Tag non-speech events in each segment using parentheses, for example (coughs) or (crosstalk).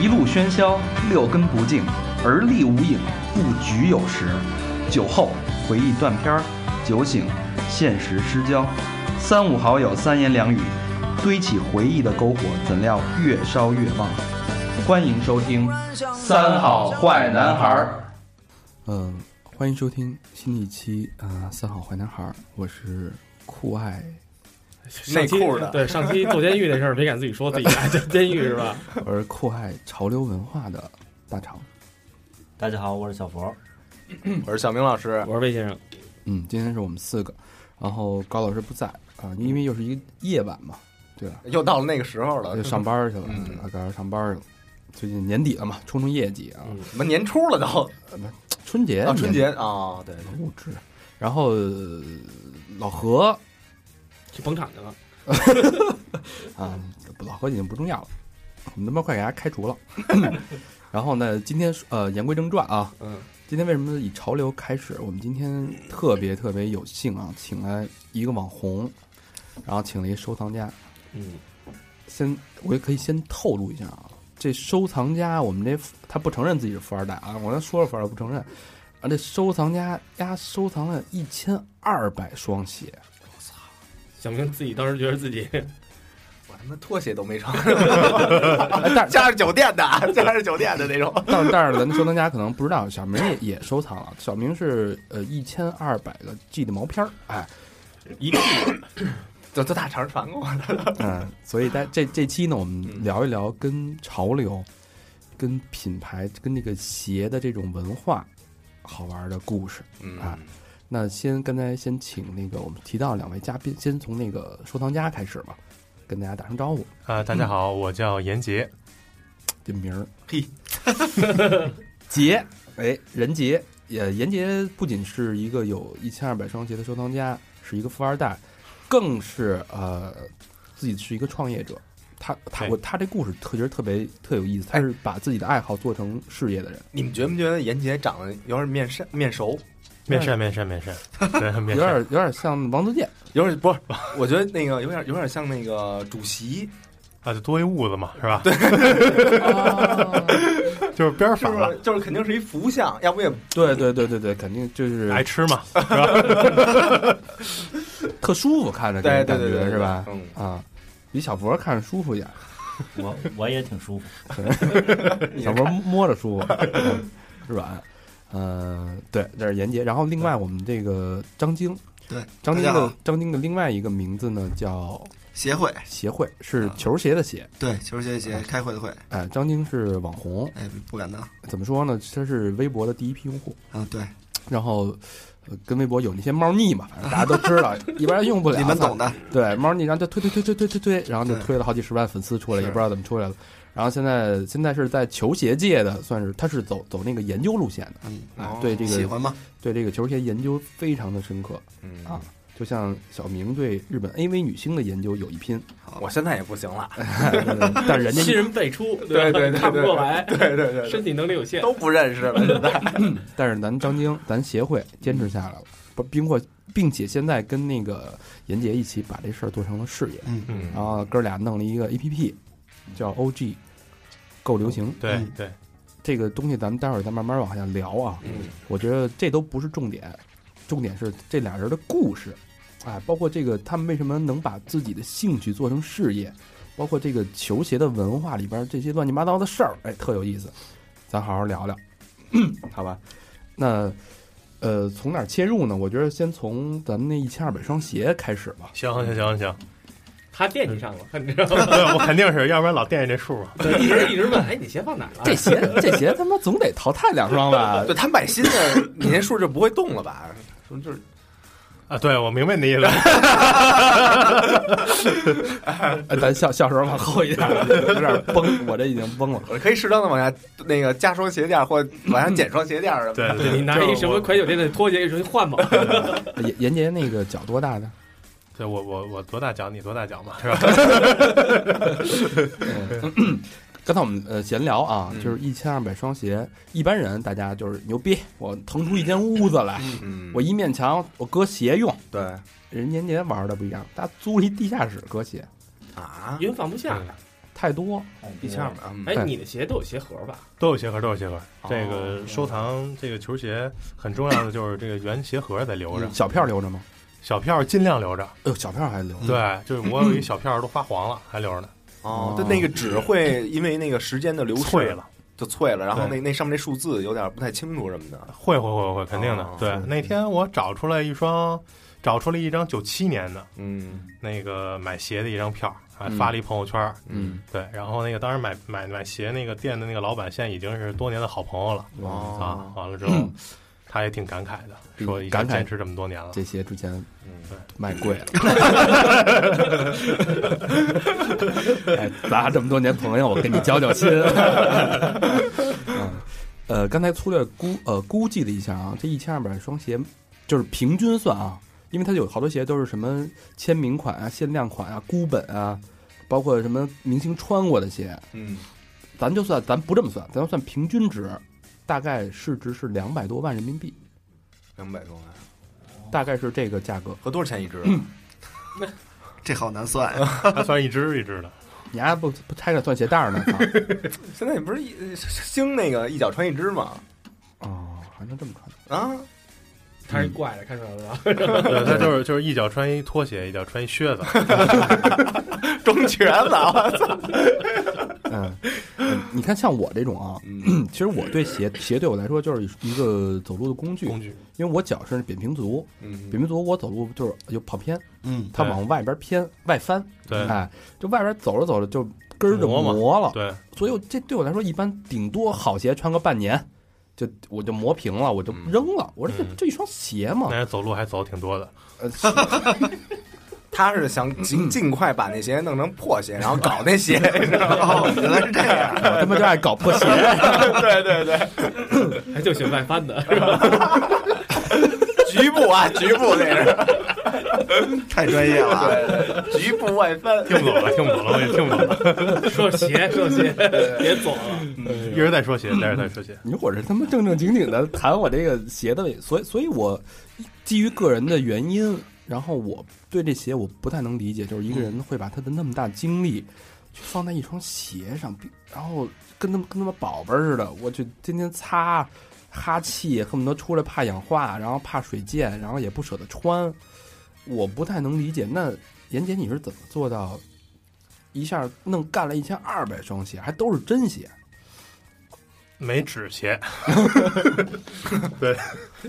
一路喧嚣，六根不净，而立无影，不局有时。酒后回忆断片儿，酒醒现实失焦。三五好友三言两语，堆起回忆的篝火，怎料越烧越旺。欢迎收听《三好坏男孩儿》。嗯，欢迎收听新一期啊，三好坏男孩儿》，我是酷爱，内裤的对上期坐监狱那事儿没敢自己说，自己爱监狱是吧？(laughs) 我是酷爱潮流文化的大厂。大家好，我是小佛。(clears throat) 我是小明老师，我是魏先生，嗯，今天是我们四个，然后高老师不在啊，因为又是一个夜晚嘛，对吧？又到了那个时候了就，上班去了，嗯啊，高老师上班去了。最近年底了嘛，冲冲业绩啊，嗯，什么年初了都春节啊，春节啊，对，物质，然后呃老何去捧场去了。(laughs) 啊，不老何已经不重要了，我们他妈快给他开除了。(clears throat) 然后呢，今天呃言归正传啊，嗯，今天为什么以潮流开始？我们今天特别特别有幸啊，请来一个网红，然后请了一收藏家。嗯，先我也可以先透露一下啊，这收藏家我们这他不承认自己是富二代啊，我跟他说了富二代不承认。啊，这收藏家丫收藏了一千二百双鞋，小明自己当时觉得自己 (laughs) 我他妈拖鞋都没穿，(laughs) 但是家是酒店的，(laughs) 家是酒店的那种，但但是咱收藏家可能不知道，小明也也收藏了。小明是呃一千二百个 G 的毛片儿，哎，一个就就 (clears throat) 大肠传过来的，嗯，所以在这这期呢，我们嗯聊一聊跟潮流、跟品牌、跟那个鞋的这种文化好玩的故事。嗯啊那先刚才先请那个我们提到两位嘉宾，先从那个收藏家开始吧，跟大家打声招呼。啊，大家好，我叫严杰。这名儿，嘿，(laughs) 杰，哎，任杰，也严杰不仅是一个有一千二百双鞋的收藏家，是一个富二代，更是呃自己是一个创业者。他他我他这故事特觉得特别特有意思，他是把自己的爱好做成事业的人，你们觉不觉得严杰长得有点面善面熟，面善面善面善。有点有点像王自健。有点不是？我觉得那个有点有点像那个主席，啊，就多一痦子嘛，是吧？对，(laughs) 就是边儿反了，就是肯定是一福相，要不也对对对对对，肯定就是爱吃嘛。(laughs) 是吧特舒服，看着对感对对是吧？嗯，啊，比小佛看着舒服一点，我我也挺舒服。(laughs) 小佛摸着舒服，嗯。呃，对，这是严杰。然后另外我们这个张晶，对，张晶的张晶的另外一个名字呢叫协会，协会，是啊球鞋的鞋。对，球鞋的鞋开会的会，哎，张晶是网红，哎，不敢当怎么说呢？他是微博的第一批用户，啊，对，然后。呃跟微博有那些猫腻嘛，反正大家都知道，(laughs) 一般人用不了。你们懂的，对，猫腻，然后就推推推推推推推，然后就推了好几十万粉丝出来，也不知道怎么出来了。然后现在现在是在球鞋界的，算是他是走走那个研究路线的，嗯，啊，对这个喜欢吗？对这个球鞋研究非常的深刻。嗯。啊，就像小明对日本 AV 女星的研究有一拼，好。我现在也不行了，(laughs) 但人家 (laughs) 新人辈出，吧对对对 (laughs) 看不过来，对对对，身体能力有限。都不认识了，现在。但是咱张晶咱协会坚持下来了，不，并或并且现在跟那个严杰一起把这事儿做成了事业，嗯，嗯，然后哥俩弄了一个 APP，叫 OG 够流行。对嗯对，这个东西咱们待会儿再慢慢往下聊啊。嗯我觉得这都不是重点，重点是这俩人的故事，哎，包括这个他们为什么能把自己的兴趣做成事业，包括这个球鞋的文化里边这些乱七八糟的事儿，哎，特有意思，咱好好聊聊，(clears throat) 好吧？那呃，从哪儿切入呢？我觉得先从咱们那一千二百双鞋开始吧。行行行行，他惦记上了，你知道吗？对 (laughs) 我肯定是，要不然老惦记这数啊。对，一直一直问，哎，你鞋放哪儿了？这鞋这鞋他妈总得淘汰两双吧？(laughs) 对他买新的，你那数就不会动了吧？说就是啊，对，我明白你的意思。(laughs) 咱小小时候往后一点，有点崩，我这已经崩了。我可以适当的往下那个加双鞋垫，或往下减双鞋垫什么的。对对，你拿一什么快酒店的拖鞋，你换吧。严严杰那个脚多大的？对我我我多大脚，你多大脚嘛，是吧？嗯刚才我们呃闲聊啊，嗯就是一千二百双鞋，一般人大家就是牛逼，我腾出一间屋子来，嗯，我一面墙我搁鞋用。对人年年玩的不一样，他租了一地下室搁鞋，啊，因为放不下，太多。一千二百哎，你的鞋都有鞋盒吧？都有鞋盒，都有鞋盒。哦这个收藏这个球鞋很重要的就是这个原鞋盒得留着，小票留着吗？小票尽量留着。哎呦，小票还留着。对，就是我有一小票都发黄了，(clears throat) 还留着呢，哦，但那个纸会因为那个时间的流逝脆了。就脆了，然后那那上面那数字有点不太清楚什么的。会会会会，肯定的哦。对，那天我找出来一双，找出了一张九七年的嗯，那个买鞋的一张票，还嗯发了一朋友圈。嗯，对，然后那个当时买买买鞋那个店的那个老板，现在已经是多年的好朋友了啊。哦，完了之后，他也挺感慨的，说感慨坚持这么多年了。这鞋之前嗯卖贵了。(laughs) 哎，咱这么多年朋友，我跟你交交心。嗯，呃，刚才粗略估呃估计了一下啊，这一千二百双鞋就是平均算啊，因为它有好多鞋都是什么签名款啊、限量款啊、孤本啊，包括什么明星穿过的鞋，嗯，咱就算咱不这么算，咱就算平均值，大概市值是两百多万人民币，两百多万，大概是这个价格。合多少钱一只？(laughs) 这好难算呀。(laughs) 他算一只一只的，你还不不拆开算鞋带儿呢？(laughs) 现在你不是一兴那个一脚穿一只吗？哦，还能这么穿？啊，他是一怪的，看出来了吧？(laughs) 对，他就是就是一脚穿一拖鞋，一脚穿一靴子。(laughs) 中全了，我操！嗯，嗯你看像我这种啊，嗯 (clears throat) 其实我对鞋鞋对我来说就是一个走路的工具，工具，因为我脚是扁平足，嗯扁平足我走路就是就跑偏，嗯，它往外边偏外翻，对哎，就外边走着走着就根儿就磨了，对，所以我这对我来说一般顶多好鞋穿个半年。就我就磨平了，我就扔了。我说这嗯这一双鞋嘛那，人走路还走挺多的。呃，(laughs) 他是想尽尽快把那鞋弄成破鞋，然后搞那鞋，(laughs) 你知道吗？哦，原来是这样。我他妈就爱搞破鞋。(laughs) 对对对，还就喜欢外翻的，局部啊，局部那是，(laughs) 太专业了啊。对对，局部外翻。听不懂了，听不懂了，我也听不懂了。说鞋，说鞋，别走了。一直在说鞋，一直在说鞋。你我这他妈正正经经的谈我这个鞋的问，所以所以我基于个人的原因，然后我对这鞋我不太能理解，就是一个人会把他的那么大精力去放在一双鞋上，比然后跟他们跟他们宝贝儿似的，我去天天擦哈气，恨不得出来怕氧化，然后怕水溅，然后也不舍得穿，我不太能理解。那严姐你是怎么做到一下弄干了一千二百双鞋，还都是真鞋？没纸鞋，(laughs) 对，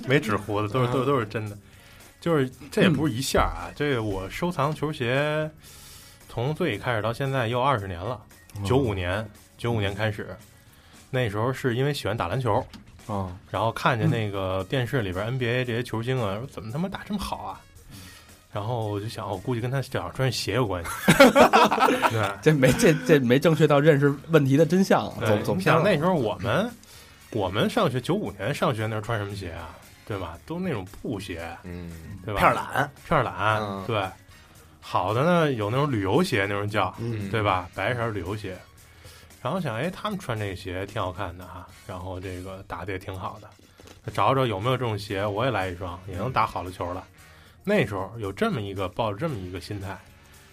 没纸糊的，都是都都是真的。就是这也不是一下啊，这个我收藏球鞋，从最开始到现在又二十年了。九五年，九五年开始，那时候是因为喜欢打篮球，啊，然后看见那个电视里边 NBA 这些球星啊，说怎么他妈打这么好啊？然后我就想，我估计跟他脚上穿鞋有关系。(laughs) 对，这没这这没正确到认识问题的真相，对走走你偏那时候我们我们上学九五年上学那时候穿什么鞋啊？对吧？都那种布鞋，嗯，对吧？片儿懒，片儿懒，嗯对。好的呢，有那种旅游鞋，那种叫，嗯，对吧？白色旅游鞋。然后想，哎，他们穿这个鞋挺好看的哈，然后这个打的也挺好的，找找有没有这种鞋，我也来一双，也能打好了球了。那时候有这么一个抱着这么一个心态，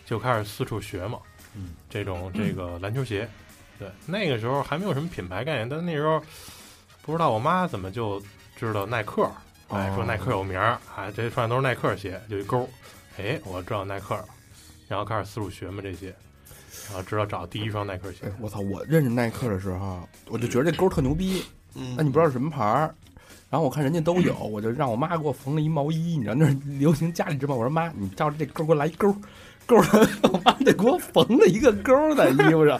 就开始四处学嘛，嗯，这种这个篮球鞋，对，那个时候还没有什么品牌概念，但那时候不知道我妈怎么就知道耐克，哎，哦。说耐克有名儿，哎，这些穿的都是耐克鞋，就一勾，哎，我知道耐克了，然后开始四处学嘛这些，然后知道找第一双耐克鞋。哎，我操！我认识耐克的时候，我就觉得这勾特牛逼。嗯，那你不知道是什么牌儿，然后我看人家都有，我就让我妈给我缝了一毛衣。你知道那是流行家里织吗？我说妈，你照着这钩给我来一钩，钩儿，我妈得给我缝了一个钩在衣服上，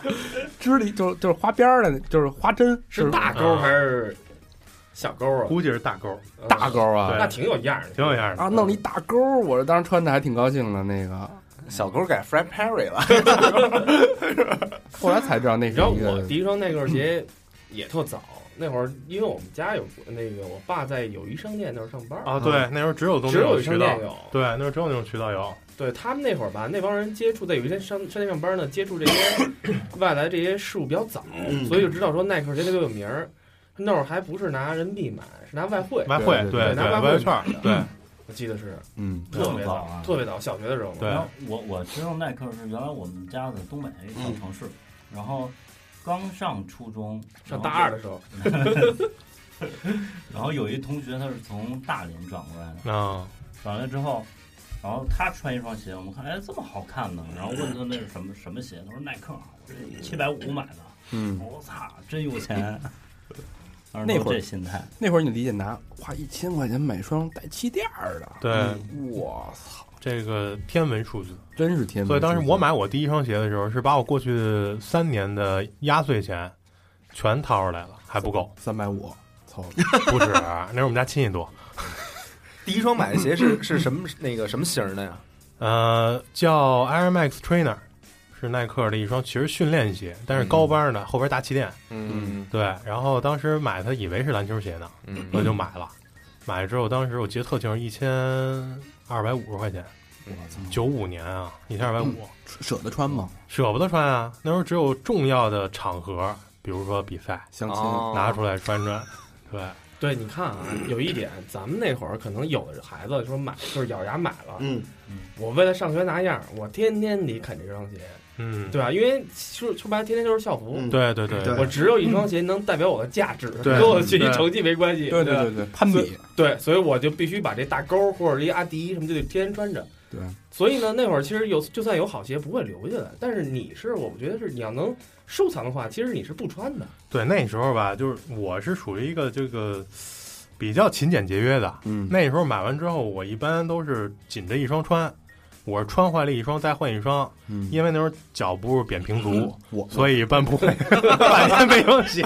织里就就是花边的，就是花针，是大钩还是小钩啊？估计是大勾，大钩啊那挺有样儿的，挺有样的啊，弄了一大钩儿，我当时穿的还挺高兴的。那个小狗改 Fred Perry 了，(laughs) 后来才知道那你知道我第一双耐克鞋也特早，那会儿因为我们家有那个我爸在友谊商店那儿上班，啊，对，那时候只有东只有友谊渠道商店，有。对，那时候只有那种渠道有，对他们那会儿吧，那帮人接触在有一些商商店上班呢，接触这些 (coughs) 外来这些事物比较早，所以就知道说耐克鞋特别有名儿。那会儿还不是拿人民币买，是拿外汇，外汇，对对拿外汇券对，我记得是嗯特别早特别早，小学的时候嘛。对我我知道耐克是原来我们家的东北一小城市，然后刚上初中，上大二的时候，(laughs) 然后有一同学他是从大连转过来的，啊，转来之后，然后他穿一双鞋，我们看，哎，这么好看呢。然后问他那是什么什么鞋，他说耐克，我这七百五买的。嗯，我操，真有钱。那会儿这心态，那会儿你理解拿花一千块钱买双带气垫儿的，对，我操，这个天文数字。真是天文。所以当时我买我第一双鞋的时候，是把我过去三年的压岁钱全掏出来了，还不够。三百五，操，(laughs) 不是，那是我们家亲戚多。(laughs) 第一双买的鞋是是什么那个什么型儿的呀？呃，叫 Air Max Trainer，是耐克的一双，其实训练鞋，但是高帮的，后边大气垫。嗯对，然后当时买它以为是篮球鞋呢，嗯我就买了。买了之后，当时我记得特清楚，一千二百五十块钱，九五年啊，一千二百五，舍得穿吗？舍不得穿啊。那时候只有重要的场合，比如说比赛，相亲，哦。拿出来穿穿。(laughs) 对，对，你看啊，有一点，咱们那会儿可能有的孩子说买就是咬牙买了，嗯，我为了上学拿样儿，我天天得啃这双鞋，嗯，对吧？因为说说白了，天天就是校服，嗯对对对对我只有一双鞋能代表我的价值，对 (laughs) 跟我的学习成绩没关系，对对对对，攀比，对，所以我就必须把这大勾或者一阿迪什么就得天天穿着。对，所以呢，那会儿其实有就算有好鞋不会留下来，但是你是我觉得是你要能收藏的话，其实你是不穿的。对，那时候吧，就是我是属于一个这个比较勤俭节约的。嗯，那时候买完之后，我一般都是紧着一双穿，我是穿坏了一双再换一双，嗯因为那时候脚不是扁平足，我 (laughs) (laughs) 所以一般不会半天没双鞋，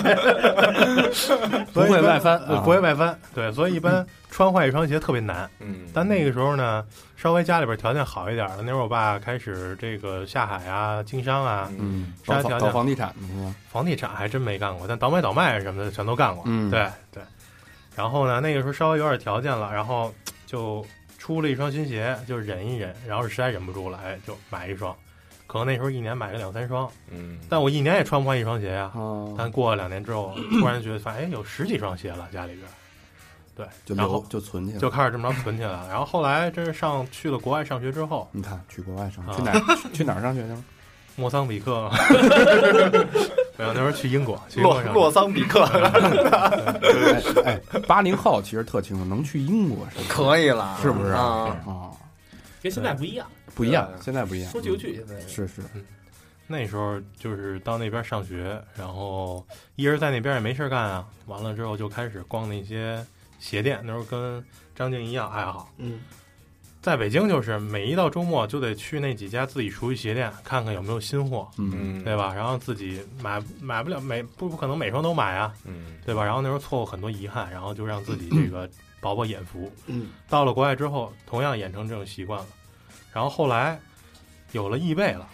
不会外翻呃不会外翻。对，所以一般穿坏一双鞋特别难。嗯，但那个时候呢，稍微家里边条件好一点了，那时候我爸开始这个下海啊、经商啊，嗯，搞啥条件搞房地产？房地产还真没干过，但倒买倒卖什么的全都干过。嗯对对。然后呢，那个时候稍微有点条件了，然后就出了一双新鞋，就忍一忍，然后实在忍不住了，哎，就买一双。可能那时候一年买个两三双，嗯，但我一年也穿不坏一双鞋呀、啊，但过了两年之后，突然觉得发现，哎，有十几双鞋了家里边，对，就然后就存起来，就开始这么着存起来了。然后后来真是上去了国外上学之后，你看去国外上啊去哪儿去去哪儿上学去了？莫桑比克，(laughs) 没有那时候去英国，去英国上洛洛桑比克哎 (laughs) (laughs) 哎，八零后其实特清楚，能去英国是可以了，是不是啊？啊？跟现在不一样，不一样，现在不一样，说去就去。现在是是，那时候就是到那边上学，然后一人在那边也没事干啊。完了之后就开始逛那些鞋店，那时候跟张静一样爱好。嗯，在北京就是每一到周末就得去那几家自己熟悉鞋店看看有没有新货，嗯嗯，对吧？然后自己买买不了每不不可能每双都买啊，嗯，对吧？然后那时候错过很多遗憾，然后就让自己 (clears throat) 这个饱饱眼福。嗯，到了国外之后，同样养成这种习惯了。然后后来有了易贝了，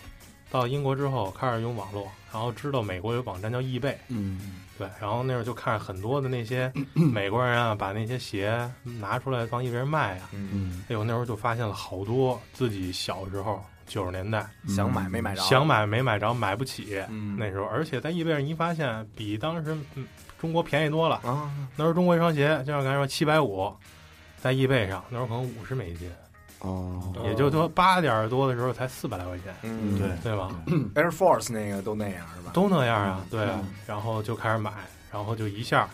到英国之后开始用网络，然后知道美国有网站叫易贝，嗯对，然后那时候就看着很多的那些 (clears throat) 美国人啊，把那些鞋拿出来放一个人卖啊。嗯，嗯，哎呦，那时候就发现了好多自己小时候九十年代想买没买着，想买没买着，买不起。嗯，那时候，而且在易贝上一发现，比当时嗯中国便宜多了。啊，那时候中国一双鞋，就像刚才说七百五，在易贝上那时候可能五十美金，哦，也就说八点多的时候才四百来块钱，嗯，对对吧？，Air Force 那个都那样是吧？都那样啊，对嗯。然后就开始买，然后就一下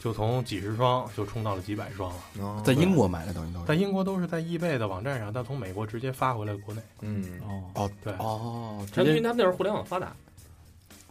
就从几十双就冲到了几百双了。哦在英国买的等于都是在英国都是在易贝的网站上，但从美国直接发回来国内。嗯，哦，哦对哦，他因为直接他们那时候互联网发达，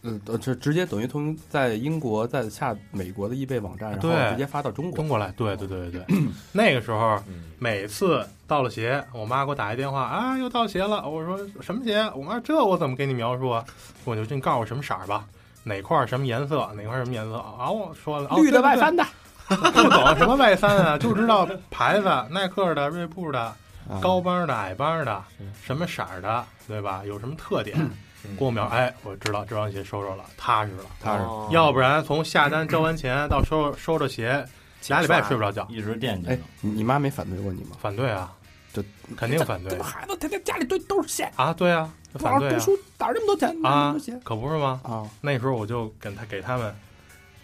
嗯，呃这直接等于从在英国在下美国的易贝网站，然后对直接发到中国中。国来，对对对对对。(clears throat) 那个时候嗯每次到了鞋，我妈给我打一电话啊，又到鞋了。我说什么鞋？我妈这我怎么给你描述啊？我就你告诉我什么色儿吧，哪块儿什么颜色，哪块儿什么颜色啊？我说了，哦绿的外，对翻的，不懂什么外翻啊，(laughs) 就知道牌子，耐克的、锐步的、啊高帮的、矮帮的，什么色儿的，对吧？有什么特点？嗯给我描，哎，我知道这双鞋收着了，踏实了。踏实。哦要不然从下单交完钱到收收着鞋，俩礼拜睡不着觉。一直惦记哎着。，你你妈没反对过你吗？反对啊，就肯定反对这孩子天天家里堆都是鞋，啊，对啊，不反对啊，好好读书，哪儿那么多钱买那么啊多鞋，可不是吗？啊？那时候我就跟他给他们，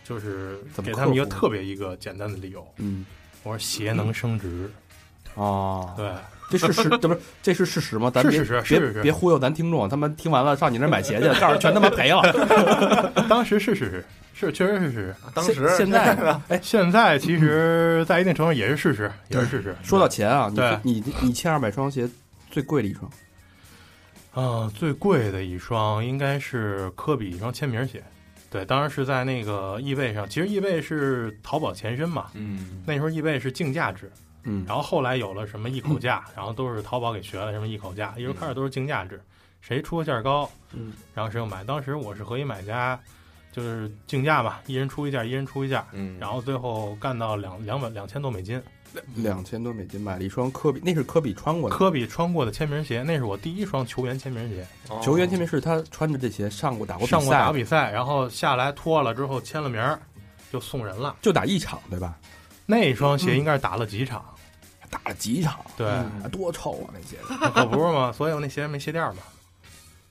就是给他们一个特别一个简单的理由，嗯，我说鞋能升值，哦，对，这是事，这不是这是事实吗？咱别是事实是别事实别忽悠咱听众，他们听完了上你那儿买鞋去，(laughs) 告诉全他妈赔了。(laughs) 当时是事实，是确实是事实。当时现现在，(laughs) 哎，现在其实，在一定程度上也是事实，也是事实。说到钱啊，你对你你一千二百双鞋最贵的一双，啊、最贵的一双应该是科比一双签名鞋，对，当然是在那个易贝上。其实易贝是淘宝前身嘛，嗯，那时候易贝是竞价制，嗯，然后后来有了什么一口价，然后都是淘宝给学了什么一口价，一直开始都是竞价制，谁出个价高，嗯，然后谁就买。当时我是和一买家，就是竞价吧，一人出一件，一人出一件，嗯，然后最后干到两两百两千多美金。两千多美金买了一双科比，那是科比穿过的。科比穿过的签名鞋，那是我第一双球员签名鞋。哦球员签名是他穿着这鞋上过打过比上过打过，比赛，然后下来脱了之后签了名儿，就送人了。就打一场对吧？那双鞋应该是打了几场，打了几场，对，啊多臭啊那鞋！(laughs) 可不是嘛？所以我那鞋没鞋垫儿嘛。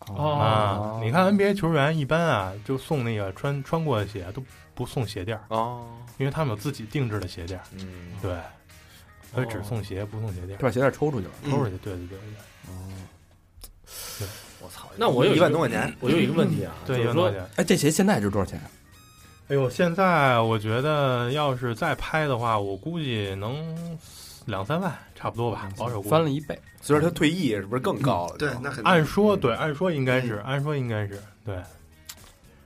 哦啊，你看 NBA 球员一般啊，就送那个穿穿过的鞋都不送鞋垫儿，哦，因为他们有自己定制的鞋垫儿。嗯，对，所以只送鞋不送鞋垫儿，他把鞋垫抽出去了。抽出去。对对对对，哦我操，那我有一万多块钱，我有一个问题啊，对，一万多块钱。哎，这鞋现在值多少钱？哎呦，现在我觉得要是再拍的话，我估计能两三万差不多吧，保守估计。翻了一倍。随着他退役是不是更高了？对，那肯定。按说对，按说应该是，按说应该是对，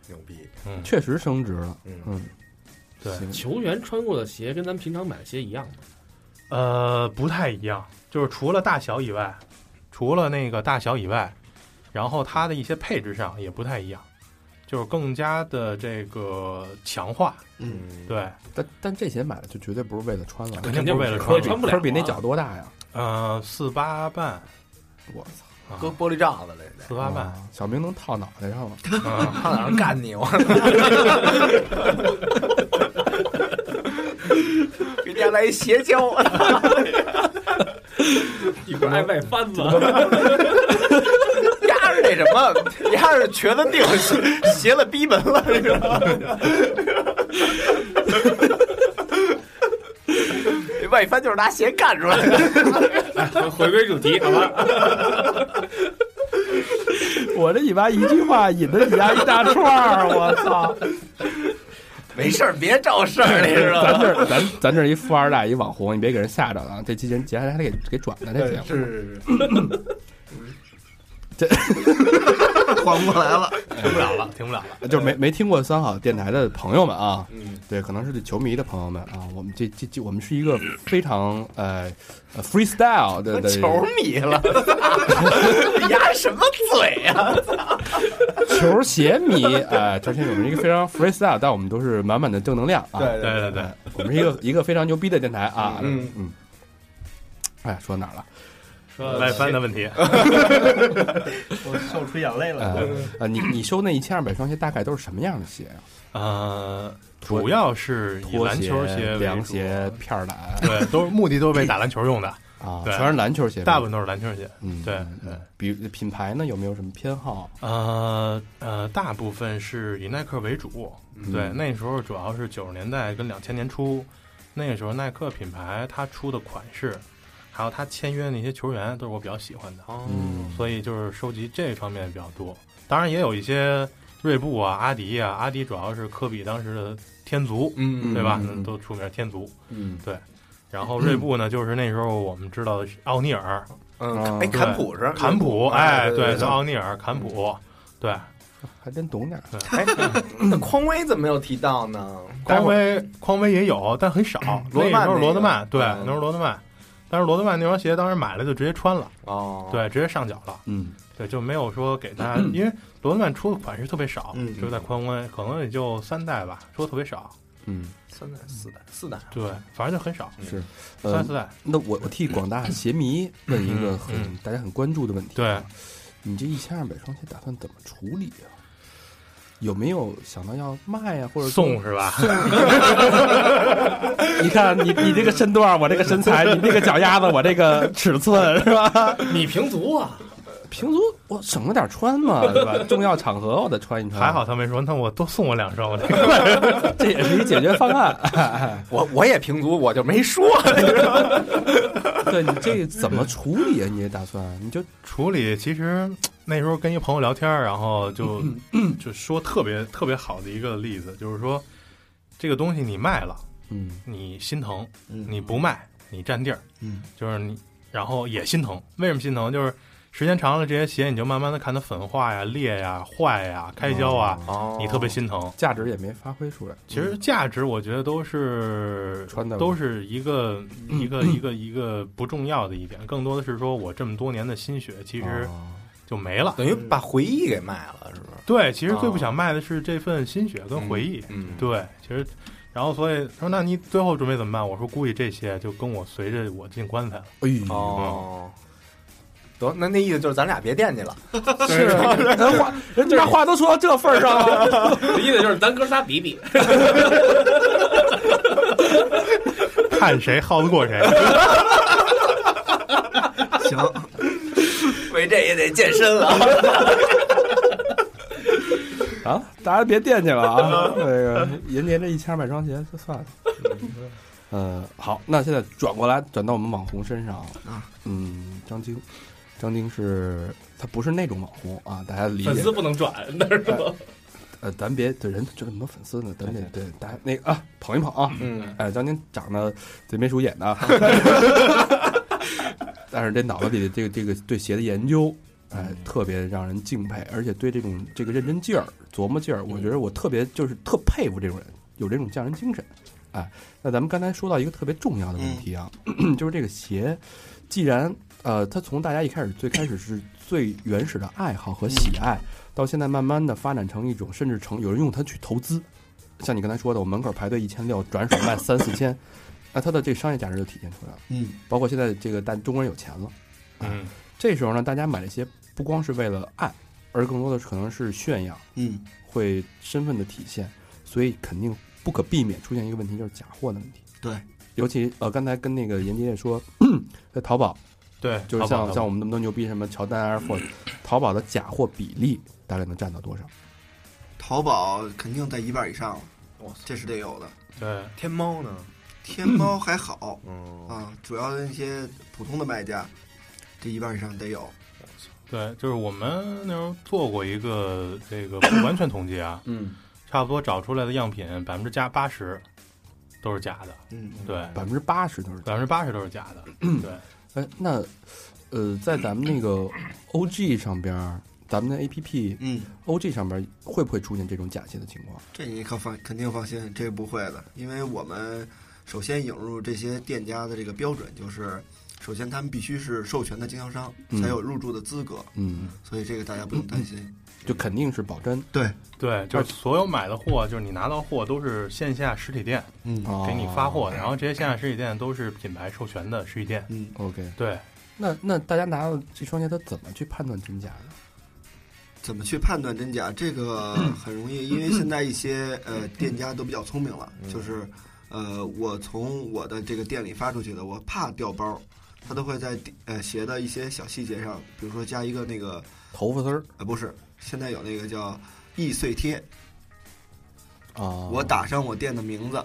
牛逼，嗯，确实升值了。嗯。嗯，对，球员穿过的鞋跟咱们平常买的鞋一样吗？呃，不太一样，就是除了大小以外，除了那个大小以外，然后它的一些配置上也不太一样，就是更加的这个强化，嗯，对，但但这鞋买了就绝对不是为了穿了。肯定不是为了穿穿不了啊科比那脚多大呀？呃，四八半，我操！啊搁玻璃罩子里的，四八半，啊小明能套脑袋上了。啊，(laughs) 上哪儿干你？我 (laughs) 给家来一邪教，(laughs) 一会儿挨外翻子，那什么，你还是瘸子腚斜斜了逼门了，你知道吗？(laughs) 外翻就是拿鞋干出来的。(laughs) 回归主题，好吧？(laughs) 我这你妈一句话引得你家一大串儿，我操！没事儿，别找事儿，你知道吗？咱这咱咱这一富二代一网红，你别给人吓着了啊！这期间节还还得给给转了这节目。是 (laughs) 缓不过来了。(laughs) 停不了了，停不了了，就是没没听过三好电台的朋友们啊，嗯，对，可能是球迷的朋友们啊，我们这这这我们是一个非常呃呃 freestyle 的的球迷了，压什么嘴啊？(laughs) 球鞋迷，哎，球鞋迷，我们是一个非常 freestyle，但我们都是满满的正能量啊。对对对我们是一个一个非常牛逼的电台啊。嗯嗯。哎，说哪儿了？说外翻的问题，(laughs) 我笑出眼泪了。呃呃，你你收那一千二百双鞋大概都是什么样的鞋啊？呃，主要是以篮球鞋凉鞋、片儿懒对，都是目的都是为打篮球用的，(laughs) 啊，全是篮球鞋，大部分都是篮球鞋。嗯，对嗯对。比如品牌呢，有没有什么偏好？呃呃，大部分是以耐克为主。对，嗯那时候主要是九十年代跟两千年初，那个时候耐克品牌它出的款式，还有他签约那些球员，都是我比较喜欢的，嗯所以就是收集这方面比较多。当然也有一些锐步啊、阿迪啊，阿迪主要是科比当时的天足，嗯对吧？嗯都出名天足。嗯然后锐步呢，就是那时候我们知道的是奥尼尔、嗯，哎，坎普是坎普，哎，对叫，奥尼尔、坎普，对。还真懂点儿。哎，那匡威怎么没有提到呢？匡威，匡威也有，但很少。罗德曼罗德曼，对，嗯那是罗德曼。但是罗德曼那双鞋当时买了就直接穿了，哦，对，直接上脚了，嗯对，就没有说给他，(clears throat) 因为罗德曼出的款式特别少，嗯就是在匡威可能也就三代吧，出的特别少，嗯，三代、四代、四代，对，反正就很少，是。呃三四代，那我我替广大鞋迷问一个很嗯大家很关注的问题。对，你这一千二百双鞋打算怎么处理啊？有没有想到要卖呀、或者送是吧？(laughs) 你看你你这个身段，我这个身材，你这个脚丫子，我这个尺寸是吧？你平足啊，平足我省着点穿嘛，(laughs) 对吧？重要场合我得穿一穿。还好，他没说，那我多送我两双，我这个这也是一解决方案。(laughs) 我我也平足，我就没说。(laughs) 对你这怎么处理啊？你这打算你就处理其实那时候跟一朋友聊天儿，然后就 (clears throat) 就说特别特别好的一个例子，就是说这个东西你卖了，嗯你心疼；嗯你不卖，你占地儿，嗯就是你，然后也心疼。为什么心疼？就是时间长了，这些鞋你就慢慢的看它粉化呀、裂呀、坏呀、开胶啊，哦你特别心疼。价值也没发挥出来，其实价值我觉得都是穿的都是一个一个一个一个不重要的一点，更多的是说我这么多年的心血其实哦就没了。等于把回忆给卖了，是不是？对，其实最不想卖的是这份心血跟回忆。嗯，对，其实，然后所以说，那你最后准备怎么办？我说估计这些就跟我随着我进棺材了。哎呦，哦，得，那那意思就是咱俩别惦记了。(laughs) 是啊人话 (laughs) 人家话都说到这份儿上了，(laughs) 意思就是咱哥仨比比，看谁耗得过谁。行，为这也得健身了。啊，大家别惦记了啊！那个银年这一千买双鞋就算了。呃，好，那现在转过来，转到我们网红身上啊。嗯，张晶，张晶是他不是那种网红啊，大家理解粉丝。不能转，(laughs) 那是吧？呃，咱别对人就这么多粉丝呢，咱得对大家那个啊捧一捧啊。嗯，哎，张晶长得贼眉鼠眼的 (laughs) (laughs) 但是这脑子里的这个这个对鞋的研究，哎，特别让人敬佩，而且对这种这个认真劲儿、琢磨劲儿，我觉得我特别就是特佩服这种人，有这种匠人精神。哎，那咱们刚才说到一个特别重要的问题啊，(clears throat) 就是这个鞋，既然呃，它从大家一开始最开始是最原始的爱好和喜爱，到现在慢慢的发展成一种，甚至成有人用它去投资，像你刚才说的，我门口排队一千六，转手卖三四千，那它的这个商业价值就体现出来了。嗯，包括现在这个大中国人有钱了，嗯，这时候呢，大家买这些不光是为了爱，而更多的是可能是炫耀，嗯，会身份的体现，所以肯定不可避免出现一个问题，就是假货的问题。对，尤其呃，刚才跟那个严杰也说，(coughs) 在淘宝，对，就是像像我们那么多牛逼，什么乔丹、Air Force，淘宝的假货比例大概能占到多少？淘宝肯定在一半以上了，这是得有的。对天猫呢？天猫还好嗯，啊，主要的那些普通的卖家，这一半以上得有。对，就是我们那时候做过一个这个不完全统计啊，嗯，差不多找出来的样品百分之加八十都是假的，嗯，对，百分之八十都是。百分之八十都是假的，(clears throat) 对。哎，那呃，在咱们那个 OG 上边儿，咱们的 APP 嗯，OG 上边儿会不会出现这种假鞋的情况？这你可放肯定放心，这不会的，因为我们首先引入这些店家的这个标准就是。首先，他们必须是授权的经销商，嗯才有入驻的资格，嗯，所以这个大家不用担心。就肯定是保真对，对，就是所有买的货，就是你拿到货都是线下实体店嗯哦给你发货的，然后这些线下实体店都是品牌授权的实体店。嗯，OK。对，那那大家拿到这双鞋，他怎么去判断真假呢？怎么去判断真假？这个 (clears throat) 很容易，因为现在一些呃店家都比较聪明了，就是呃我从我的这个店里发出去的，我怕掉包，他都会在呃鞋的一些小细节上，比如说加一个那个头发丝儿呃不是，现在有那个叫易碎贴，啊，我打上我店的名字，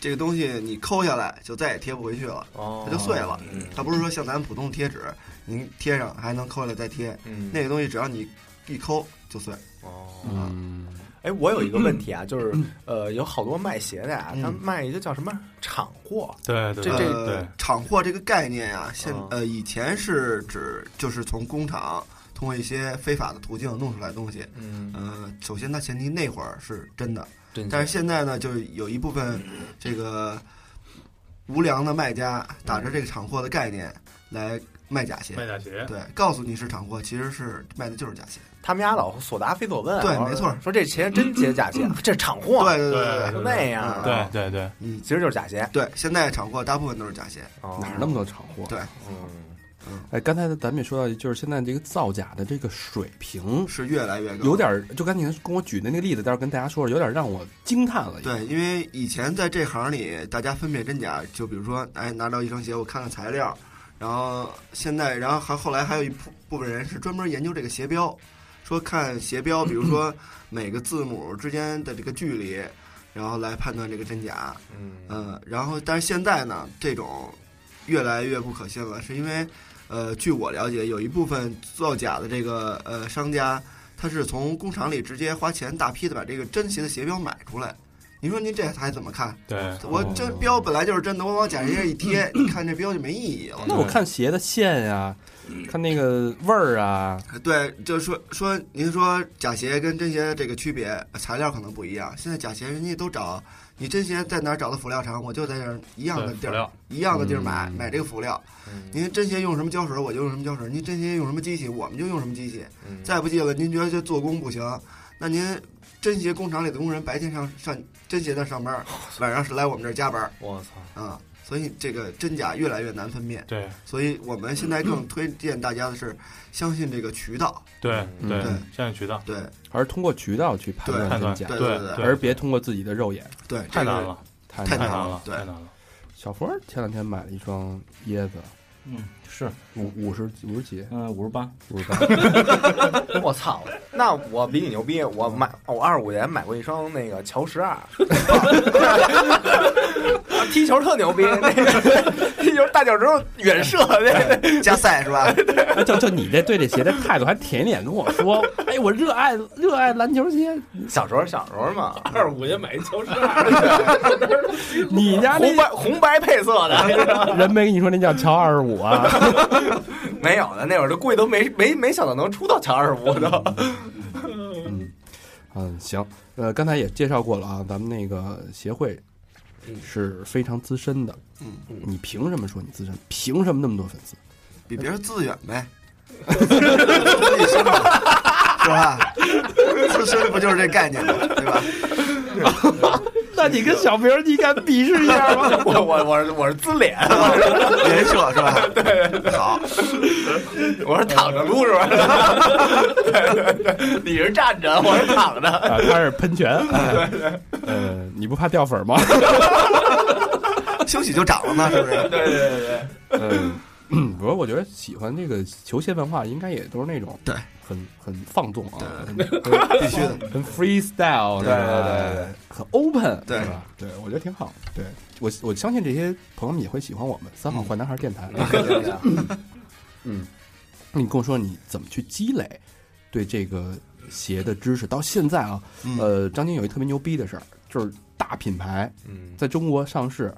这个东西你抠下来就再也贴不回去了，哦。它就碎了。嗯。它不是说像咱普通贴纸，您贴上还能抠下来再贴，嗯，那个东西只要你一抠就碎。哦，嗯，哎，我有一个问题啊，就是呃，有好多卖鞋的呀，他卖一个叫什么厂货，对对对这这呃对，厂货这个概念啊，现嗯呃以前是指就是从工厂通过一些非法的途径弄出来的东西。嗯，呃，首先它前提那会儿是真的，真但是现在呢，就是有一部分这个无良的卖家打着这个厂货的概念来卖假鞋。卖假鞋，对，告诉你是厂货，其实是卖的就是假鞋。他们家老所答非所问，对没错说这鞋真鞋假鞋，这是厂货，对对对对就那样，对，对对，嗯，其实就是假鞋，对，现在厂货大部分都是假鞋。哪儿那么多厂货？对，嗯，哎，刚才咱们也说到，就是现在这个造假的这个水平是越来越高，有点儿，就刚才你跟我举的那个例子，待会儿跟大家说说，有点让我惊叹了。，对，因为以前在这行里，大家分辨真假，就比如说，哎，拿到一双鞋，我看看材料，然后现在，然后还后来还有一部部分人是专门研究这个鞋标，说看鞋标，比如说 (clears throat) 每个字母之间的这个距离，然后来判断这个真假。嗯呃，然后但是现在呢，这种越来越不可信了，是因为呃，据我了解，有一部分造假的这个呃商家，他是从工厂里直接花钱大批的把这个真鞋的鞋标买出来。您说您这还怎么看？对，我这标本来就是真的，我往假鞋上一贴，你看这标就没意义了。那我看鞋的线呀，看那个味儿啊，对，就是说说您说假鞋跟真鞋这个区别，材料可能不一样。现在假鞋人家都找你真鞋在哪儿找的辅料厂，我就在这儿一样的地儿一样的地儿买嗯买这个辅料。嗯您真鞋用什么胶水，我就用什么胶水；您真鞋用什么机器，我们就用什么机器。嗯再不济了，您觉得这做工不行，那您真鞋工厂里的工人白天上上真鞋那上班，晚上是来我们这儿加班我操，啊。所以这个真假越来越难分辨，对所以我们现在更推荐大家的是相信这个渠道，对嗯对对，相信渠道，对而是通过渠道去判断真假，对对对对而别通过自己的肉眼。对，这个太难了，太太难了，太难了。小佛前两天买了一双椰子，嗯，是，五五十五十几，嗯，五十八，五十八。(laughs) 我操！那我比你牛逼，我买我二十五年买过一双那个乔十二，(laughs) 踢球特牛逼，那个踢球大脚趾头远射，那加赛是吧？(laughs) 哎就就你这对这鞋的态度还舔脸跟我说，哎，我热爱热爱篮球鞋。小时候小时候嘛，二十五年买一乔十二，你家那红白红白配色的，人没跟你说那叫乔二十五啊？(laughs) 没有的，那会儿都估计都没没没想到能出到强二十五的。嗯嗯，行，呃，刚才也介绍过了啊，咱们那个协会嗯是非常资深的。嗯，你凭什么说你资深？凭什么那么多粉丝？比别人自远呗，是吧？自身不就是这概念吗？对吧？(laughs) 那你跟小明，你敢比试一下吗？(laughs) 我我我是我是自脸，(laughs) 人设是吧？对，好，我是躺着撸是吧？对对对，你是站着，我是躺着。啊，他是喷泉。(laughs) 哎呃，你不怕掉粉吗？休息就涨了嘛，是不是？对对对对，嗯，嗯不过我觉得喜欢这个球鞋文化，应该也都是那种对，很很放纵啊，必须的。很 freestyle，对对对对很 open，对吧？对，我觉得挺好。对我我相信这些朋友们也会喜欢我们三好坏男孩电台。(laughs) (laughs) 嗯，你跟我说你怎么去积累对这个鞋的知识？到现在啊，嗯呃，张晶有一特别牛逼的事儿，就是大品牌嗯在中国上市，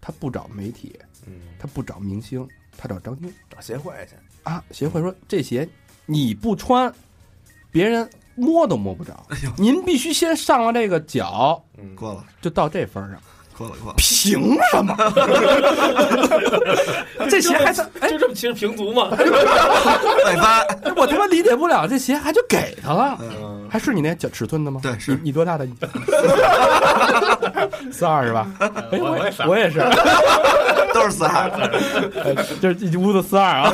他不找媒体，嗯，他不找明星，他找张军找协会去。啊。协会说这鞋你不穿，别人摸都摸不着，您必须先上了这个脚，嗯，过了，就到这份儿上。过了，过了。凭什么？(laughs) 这鞋还是哎，就这么其实平足嘛。(laughs) 外翻，我他妈理解不了，这鞋还就给他了，嗯，还是你那脚尺寸的吗？对是你你多大的？你 (laughs) 四二是吧？哎，我也是我也是，都是四二。呃就是一屋子四二啊。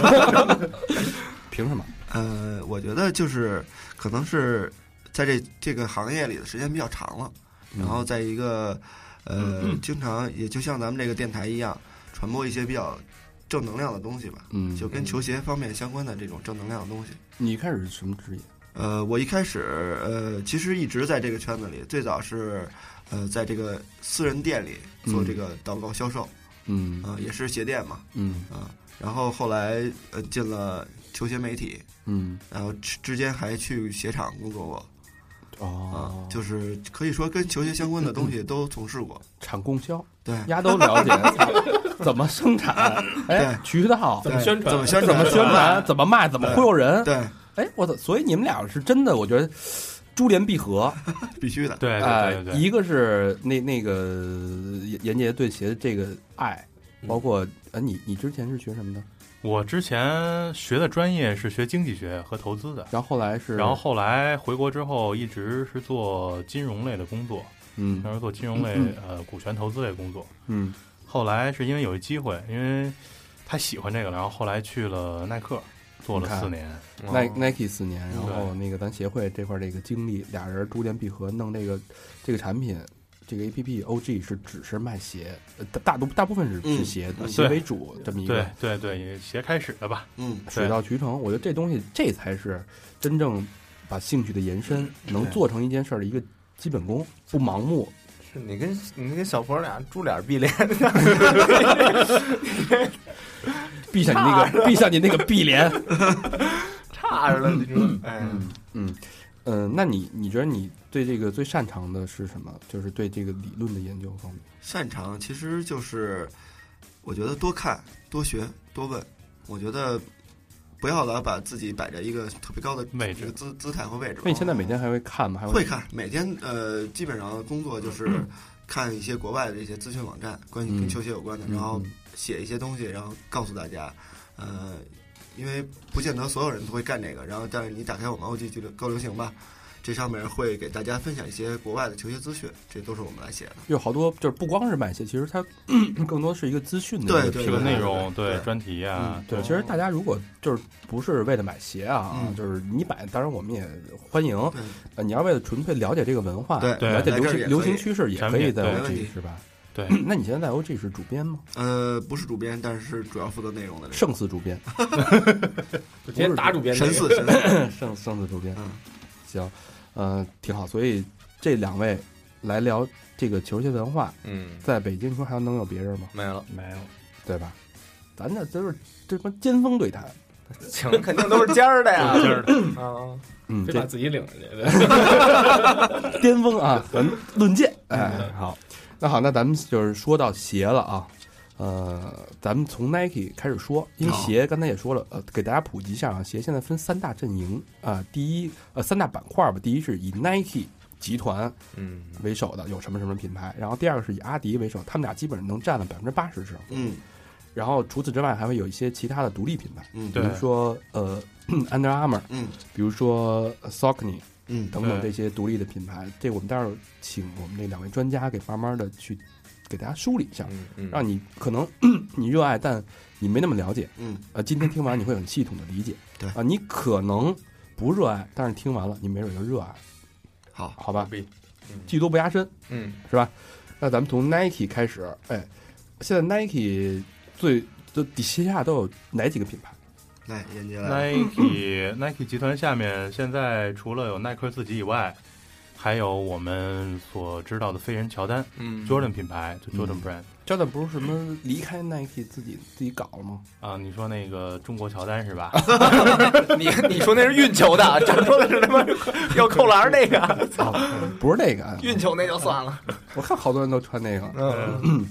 凭什么？呃，我觉得就是可能是在这这个行业里的时间比较长了，然后在一个呃，经常也就像咱们这个电台一样，传播一些比较正能量的东西吧，嗯，就跟球鞋方面相关的这种正能量的东西。你一开始是什么职业？呃，我一开始呃，其实一直在这个圈子里，最早是呃，在这个私人店里做这个导购销售，嗯啊、也是鞋店嘛，嗯。啊、然后后来呃进了球鞋媒体，嗯。然后之之间还去鞋厂工作过，啊、哦，就是可以说跟球鞋相关的东西都从事过。产供销，对，丫都了解怎么生产，哎对，渠道怎么宣传？怎么宣传？怎么宣传，怎么卖，怎么忽悠人。对，哎，我操！所以你们俩是真的，我觉得珠联璧合。必须的。(laughs) 对对哎对对对，一个是那那个严严杰对鞋的这个爱，嗯包括呃，你你之前是学什么的？我之前学的专业是学经济学和投资的，然后后来是，然后后来回国之后一直是做金融类的工作，嗯当时候做金融类嗯呃股权投资类工作。嗯后来是因为有一机会，因为太喜欢这个了，然后后来去了耐克，做了四年。哦 Nike Nike 四年，然后那个咱协会这块儿这个经历，俩人珠联璧合弄这个这个产品，这个 A P P O G 是只是卖鞋，呃大大多大部分是嗯是鞋嗯鞋为主这么一个对对，也鞋开始的吧。嗯，水到渠成。我觉得这东西这才是真正把兴趣的延伸，能做成一件事儿的一个基本功，不盲目是你跟你跟小佛俩猪脸 (laughs) 闭脸，闭上你那个，闭上你那个碧莲。差着了，你说，哎，嗯嗯嗯，那你你觉得你对这个最擅长的是什么？就是对这个理论的研究方面。擅长其实就是，我觉得多看、多学、多问。我觉得不要老把自己摆在一个特别高的位置这个姿姿态和位置。那你现在每天还会看吗？还会看，每天呃，基本上工作就是 (clears throat) 看一些国外的这些资讯网站，关于跟嗯球鞋有关的，嗯然后写一些东西，然后告诉大家，呃，因为不见得所有人都会干这个，然后但是你打开我们 OG 俱乐高流行吧，这上面会给大家分享一些国外的球鞋资讯，这都是我们来写的。有好多就是不光是买鞋，其实它 (clears throat) 更多是一个资讯的一个平台内容对对专题啊嗯，对，其实大家如果就是不是为了买鞋啊，嗯就是你买，当然我们也欢迎。对，呃，你要为了纯粹了解这个文化，对了解流流行趋势，也可以在 OG 是吧？(laughs) 对，那你现在在 OG 是主编吗？呃，不是主编，但是主要负责内容的。胜似主编，(laughs) 直接打主编那神个似神似，胜胜似主编。嗯，行，呃，挺好。所以这两位来聊这个球鞋文化，嗯，在北京说还能有别人吗？没了，没有，对吧？咱这都是这帮尖峰对谈，(laughs) 请肯定都是尖儿的呀，尖儿的啊，嗯，非这把自己领上去。(laughs) 巅峰啊，咱论剑。哎，好，那好，那咱们就是说到鞋了啊。呃，咱们从 Nike 开始说，因为鞋刚才也说了，呃，给大家普及一下啊，鞋现在分三大阵营啊、第一呃三大板块吧，第一是以 Nike 集团嗯，为首的，有什么什么品牌，然后第二个是以阿迪为首，他们俩基本上能占了百分之八十市场，嗯。然后除此之外还会有一些其他的独立品牌，嗯。比如说呃 (clears throat) Under Armour，嗯。比如说呃 Saucony，嗯等等这些独立的品牌，这我们待会儿请我们这两位专家给慢慢的去给大家梳理一下，嗯嗯，让你可能 (clears throat) 你热爱，但你没那么了解。嗯，呃，今天听完你会很系统的理解。对啊、你可能不热爱，但是听完了你没准就热爱，好，好吧？必，技多不压身，嗯，是吧？那咱们从 Nike 开始，哎，现在 Nike 最就底下都有哪几个品牌？来，严杰来，Nike Nike 集团下面现在除了有耐克自己以外，还有我们所知道的飞人乔丹、嗯。Jordan 品牌，就 Jordan 嗯。Brand 乔丹不是什么离开 Nike 自己自己搞了吗？啊，你说那个中国乔丹是吧？(laughs) 你你说那是运球的，(laughs) 咱说的是他妈要扣篮那个，操，(laughs) 不是那个，啊。运球那就算了，我看好多人都穿那个。嗯，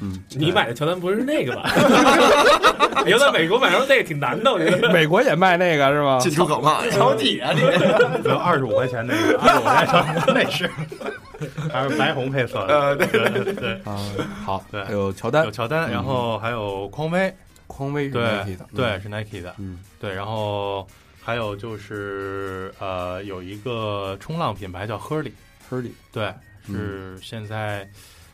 嗯，你买的乔丹不是那个吧？(laughs) 要在美国买上那个挺难的，我觉得。美国也卖那个是吗？进出口嘛，瞧你啊你，有二十五块钱那个，二十五块钱那是，还是白红配色的。呃，对，对对，啊，好，对。还有乔丹。有、乔丹，然后还有匡威，匡威是对 Nike 的，对，是 Nike 的，嗯，对，然后还有就是呃，有一个冲浪品牌叫 Hurley，，Hurley，对，是现在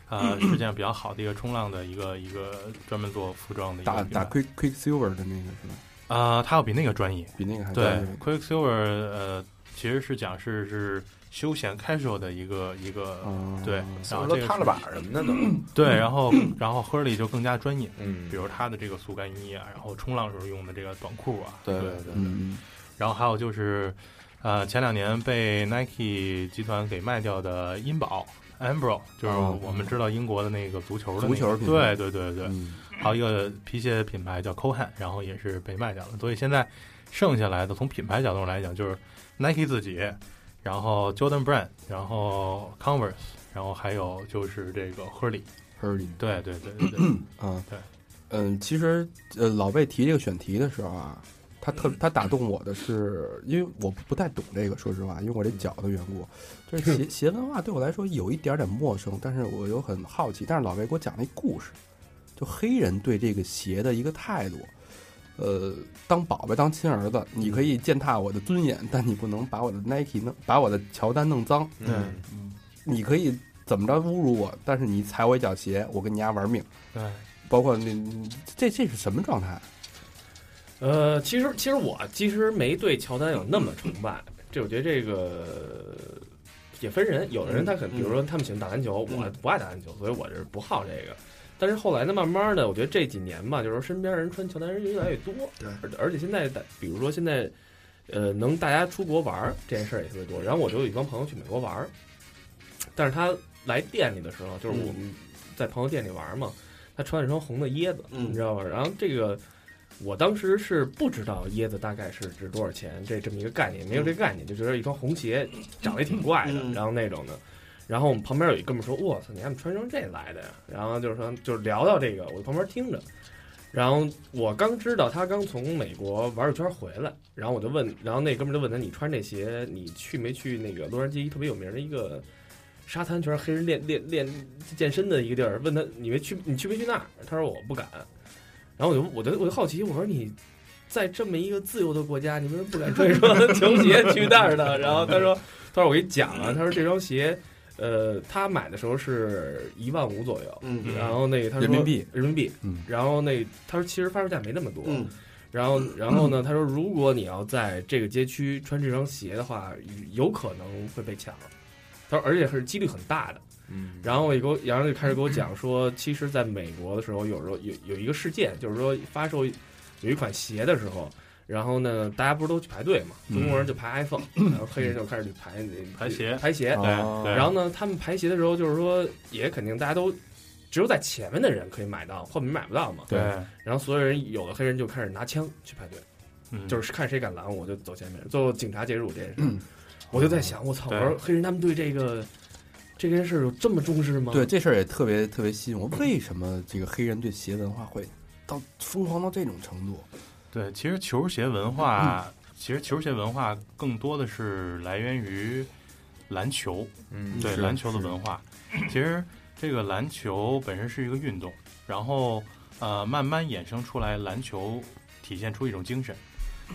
呃世界上比较好的一个冲浪的一个一个专门做服装的一个打打 Quick Quicksilver 的那个是吧？啊，它要比那个专业。比那个还对专业，Quicksilver 呃，其实是讲是是休闲 casual 的一个一个嗯，对，然后这个是都踏了板什么的都，对，然后 (clears throat) 然后 Hurley 就更加专业，嗯比如他的这个速干衣啊，然后冲浪时候用的这个短裤啊，对对对嗯，然后还有就是，呃，前两年被 Nike 集团给卖掉的茵宝 Ambro，就是哦我们知道英国的那个足球的、那个、足球品牌。对对对对，嗯。还有一个皮鞋品牌叫 Cohan，然后也是被卖掉了。所以现在剩下来的，从品牌角度来讲，就是 Nike 自己，然后 Jordan Brand，然后 Converse，然后还有就是这个 Hurley。，Hurley，对对对对。对，嗯，对，嗯，其实呃，老魏提这个选题的时候啊，他特他打动我的是，因为我不太懂这个，说实话，因为我这脚的缘故，就是鞋鞋文化对我来说有一点点陌生，但是我又很好奇。但是老魏给我讲了一故事，就黑人对这个鞋的一个态度。呃，当宝贝，当亲儿子，你可以践踏我的尊严，但你不能把我的 Nike 弄，把我的乔丹弄脏。嗯你可以怎么着侮辱我，但是你踩我一脚鞋，我跟你丫玩命。对，包括那这这是什么状态？呃，其实其实我其实没对乔丹有那么崇拜，这我觉得这个也分人，有的人他可能，比如说他们喜欢打篮球，我不爱打篮球，所以我就是不好这个。但是后来呢，慢慢的，我觉得这几年吧，就是说身边人穿乔丹人越来越多，对而而且现在的，比如说现在，呃，能大家出国玩儿这件事儿也特别多。然后我就有一帮朋友去美国玩儿，但是他来店里的时候，就是我们在朋友店里玩嘛，他穿了一双红的椰子，嗯你知道吧？然后这个我当时是不知道椰子大概是值多少钱，这这么一个概念，没有这个概念，就觉得一双红鞋长得也挺怪的，嗯然后那种的。然后我们旁边有一哥们说：“我操，你还穿成这来的呀？”然后就是说，就是聊到这个，我旁边听着。然后我刚知道他刚从美国玩一圈回来，然后我就问，然后那哥们就问他：“你穿这鞋，你去没去那个洛杉矶特别有名的一个沙滩，全是黑人练练练健身的一个地儿？问他你没去，你去没去那儿？”他说：“我不敢。”然后我就我就我就好奇，我说你在这么一个自由的国家，你为什么不敢穿一双 (laughs) 球鞋去那儿呢？然后他说：“他说我给你讲啊，他说这双鞋。”呃，他买的时候是一万五左右，嗯然后那个他说人民币，人民币，嗯然后那他说其实发售价没那么多，嗯然后然后呢，他说如果你要在这个街区穿这双鞋的话，有可能会被抢。他说而且是几率很大的。嗯，然后我给我，然后就开始给我讲说，其实在美国的时候，有时候有有一个事件，就是说发售有一款鞋的时候，然后呢，大家不是都去排队嘛，中国人就排 iPhone，、然后黑人就开始去排那排鞋。排鞋，哦对。然后呢，他们排鞋的时候，就是说也肯定大家都只有在前面的人可以买到，后面买不到嘛。对，然后所有人有的黑人就开始拿枪去排队，嗯。就是看谁敢拦我就走前面。最后警察介入这件事，嗯。我就在想，我操！我说黑人他们对这个这件事有这么重视吗？对，这事儿也特别特别吸引我。为什么这个黑人对鞋文化会到疯狂到这种程度？对，其实球鞋文化，其实球鞋文化更多的是来源于篮球，嗯对篮球的文化。其实这个篮球本身是一个运动，然后呃慢慢衍生出来，篮球体现出一种精神。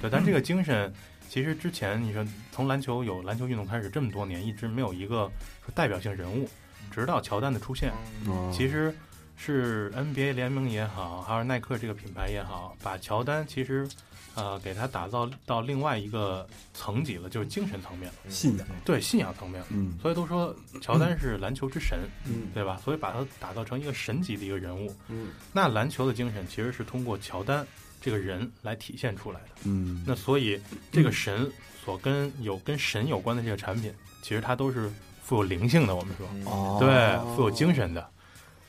对，但这个精神其实之前你说从篮球有篮球运动开始这么多年，一直没有一个说代表性人物，直到乔丹的出现，哦。其实是 NBA 联盟也好，还有耐克这个品牌也好，把乔丹其实呃给他打造到另外一个层级了，就是精神层面了，信仰，对信仰层面。嗯。所以都说乔丹是篮球之神，嗯。对吧？所以把他打造成一个神级的一个人物。嗯。那篮球的精神其实是通过乔丹这个人来体现出来的。嗯，那所以这个神所跟有跟神有关的这个产品，其实它都是富有灵性的。我们说，哦，对，富有精神的。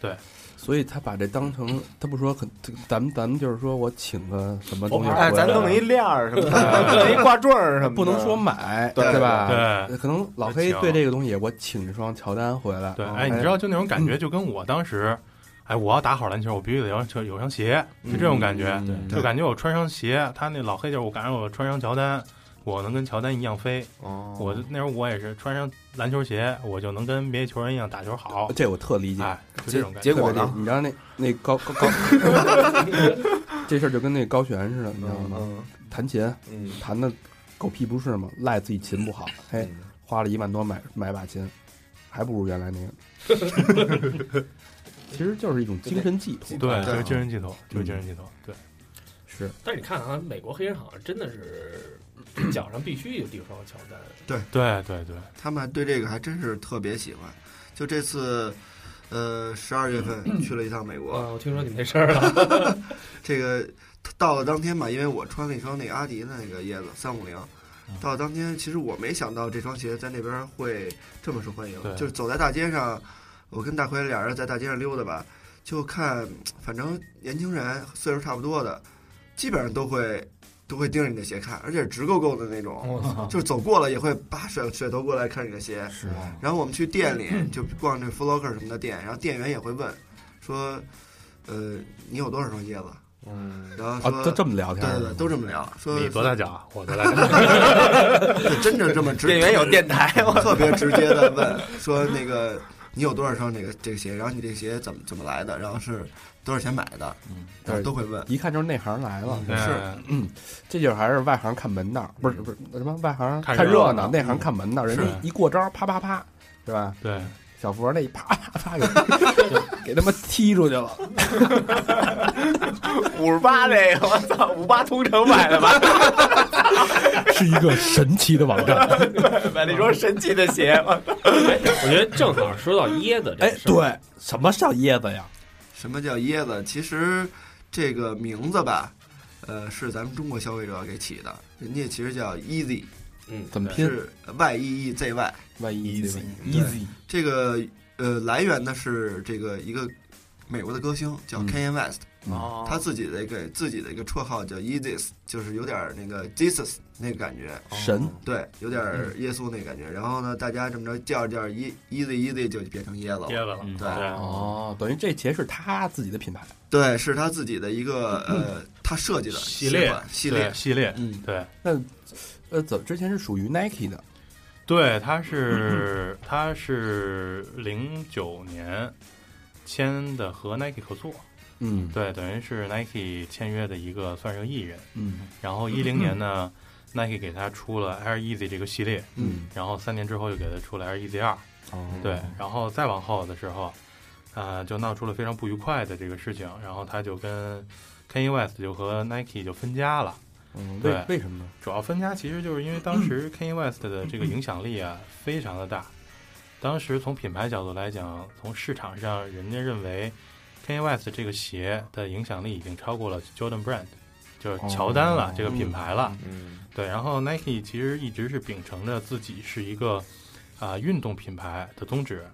对所以他把这当成，他不说很，咱们咱们就是说我请个什么东西回来，哎，咱弄一链儿什么 (laughs) 弄一挂坠儿什么，不能说买，对吧？对可能老黑对这个东西，我请一双乔丹回来，对，哦哎，你知道就那种感觉，就跟我当时，哎，我要打好篮球，我必须得有双有双鞋，就这种感觉，嗯就感觉我穿上鞋，他那老黑就是我感觉我穿上乔丹，我能跟乔丹一样飞。哦，我那时候我也是穿上篮球鞋，我就能跟别的球员一样打球好。这我特理解。哎，就这种感觉。结果呢？你知道那那高高高，(laughs) 这事儿就跟那高璇似的，你知道吗？嗯弹琴嗯弹的狗屁不是嘛，赖自己琴不好，嘿，花了一万多买买把琴，还不如原来那个。(laughs) 其实就是一种精神寄托，对，就是精神寄托，就是精神寄托。对，是但是你看啊，美国黑人好像真的是脚上必须有一双乔丹。对，对，对，对他们对这个还真是特别喜欢。就这次，呃，十二月份 (clears throat) 去了一趟美国，啊，我听说你没事儿了。(laughs) (laughs) 这个到了当天吧，因为我穿了一双那个阿迪的那个椰子三五零，到了当天，其实我没想到这双鞋在那边会这么受欢迎。就是走在大街上，我跟大奎俩人在大街上溜达吧，就看，反正年轻人岁数差不多的，基本上都会都会盯着你的鞋看，而且直勾勾的那种，(laughs) 就是走过了也会扒甩甩头过来看你的鞋。是然后我们去店里就逛这 f l o c k e r 什么的店，然后店员也会问，说，呃，你有多少双椰子？嗯，啊，然后说，都这么聊天，对对对，都这么聊，说你多大脚啊？(laughs) 我多大脚？真的这么直，店员有电台，(laughs) 我特别直接的问说那个你有多少双这个这个鞋，然后你这个鞋怎么怎么来的，然后是多少钱买的，嗯，然后都会问。一看就是内行来了。对是嗯，这就是还是外行看门道，不是不是什么外行看看热闹，热闹内行看门道。人家一过招，啪啪啪，是吧？对，小佛那一啪啪啪给给他妈踢出去了。(laughs) 五十八这个，我操，五八同城买的吧？(laughs) 是一个神奇的网站。(laughs) 买了一双神奇的鞋，我操哎，我觉得正好说到椰子这哎，事儿，对，什么叫椰子呀？什么叫椰子？其实这个名字吧，呃，是咱们中国消费者给起的，人家其实叫 Easy，嗯，怎么拼是 Y E E Z Y。？Y E Z Easy Easy，这个呃，来源呢是这个一个美国的歌星叫嗯 Kanye West，、哦他自己的一个自己的一个绰号叫 Jesus，就是有点儿那个 Jesus 那个感觉，神对，有点儿耶稣那个感觉。然后呢，大家这么着叫着叫着，E Easy Easy 就变成椰子了。椰子了，嗯对哦，等于这鞋是他自己的品牌。对，是他自己的一个呃，他设计的系列系列。系列，嗯，对。那呃，怎之前是属于 Nike 的，对，他是他是零九年签的和 Nike 合作，嗯。对，等于是 Nike 签约的一个算是个艺人。嗯。然后一零年呢，Nike 给他出了 Air Easy 这个系列，嗯，然后三年之后又给他出了 Air Easy 二，哦。对，然后再往后的时候，啊、就闹出了非常不愉快的这个事情，然后他就跟 Kanye West 就和 Nike 就分家了。嗯，对为为什么呢？主要分家其实就是因为当时 Kanye West 的这个影响力啊非常的大。当时从品牌角度来讲，从市场上人家认为 Kanye West 这个鞋的影响力已经超过了 Jordan Brand，就是乔丹了、哦这个品牌了。嗯对，然后 Nike 其实一直是秉承着自己是一个啊、运动品牌的宗旨，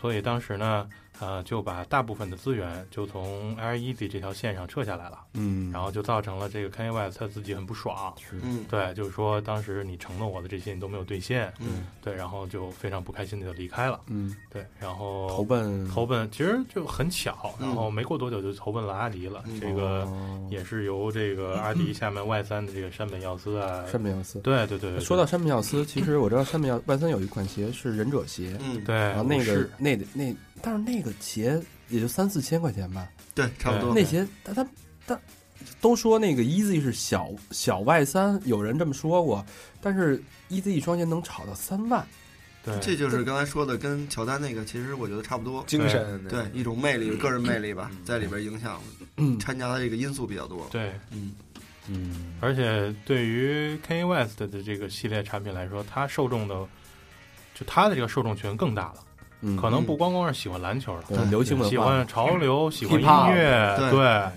所以当时呢，呃，就把大部分的资源就从 Air Easy 这条线上撤下来了，嗯，然后就造成了这个 Kanye West 他自己很不爽。是嗯对，就是说当时你承诺我的这些你都没有兑现，嗯对，然后就非常不开心的就离开了，嗯对，然后投奔投奔其实就很巧，然嗯后没过多久就投奔了阿迪了，嗯这个哦也是由这个阿迪下面 Y 三的这个山本耀司啊，山本耀司。对对对对，说到山本耀司，其实我知道山本耀 Y 三有一款鞋是忍者鞋，嗯，对，然后那个是那那，但是那个鞋也就三四千块钱吧。对，差不多。那鞋他他他都说那个 Easy 是小小 Y 三，有人这么说过，但是 Easy 一双鞋能炒到三万。对，这就是刚才说的，跟乔丹那个其实我觉得差不多。精神对，一种魅力，个人魅力吧，在里边影响嗯掺杂的这个因素比较多。对，嗯嗯，而且对于 Kanye West 的这个系列产品来说，它受众的就它的这个受众群更大了，嗯。可能不光光是喜欢篮球的，对。流行文化。喜欢潮流，喜欢音乐，对。对，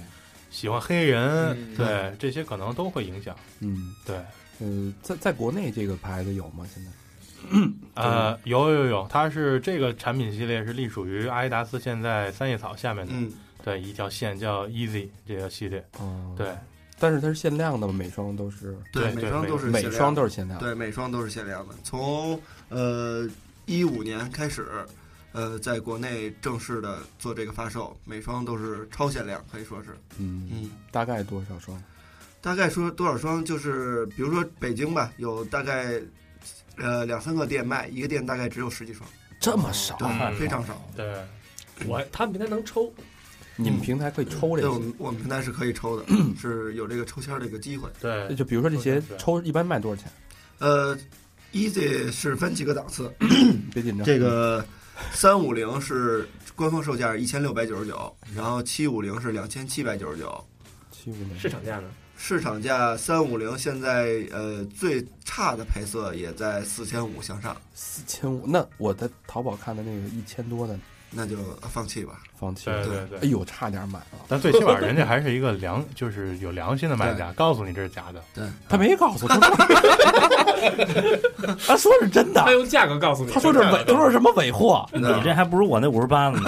喜欢黑人，嗯。对，这些可能都会影响。嗯。对，呃，在在国内这个牌子有吗？现在？(coughs) 呃，有有有，它是这个产品系列是隶属于阿迪达斯现在三叶草下面的，嗯，对，一条线叫 Easy 这个系列，哦，对，但是它是限量的嘛，每双都是，对每双都是每双都是限量。对，每双都是限量的。从呃一五年开始，呃，在国内正式的做这个发售，每双都是超限量，可以说是。嗯嗯，大概多少双？大概说多少双，就是比如说北京吧，有大概呃两三个店卖，一个店大概只有十几双，这么少？对，嗯非常少。对，我他们平台能抽，你们平台可以抽这对，我？们我们平台是可以抽的，(clears throat) 是有这个抽签儿的一个机会。对，就比如说这些抽一般卖多少钱？呃，Easy 是分几个档次，别紧张。这个三五零是官方售价一千六百九十九，然后七五零是两千七百九十九，七五零市场价呢？市场价三五零现在呃最差的配色也在四千五向上，四千五，那我在淘宝看的那个一千多的，那就放弃吧。放弃。对对对哎。呦，差点买了。但最起码人家还是一个良，就是有良心的卖家，告诉你这是假的。对，他没告诉我，他说 (laughs) 是真的他。用价格告诉你，他说这是伪，他说是什么伪货，你这还不如我那五十八呢。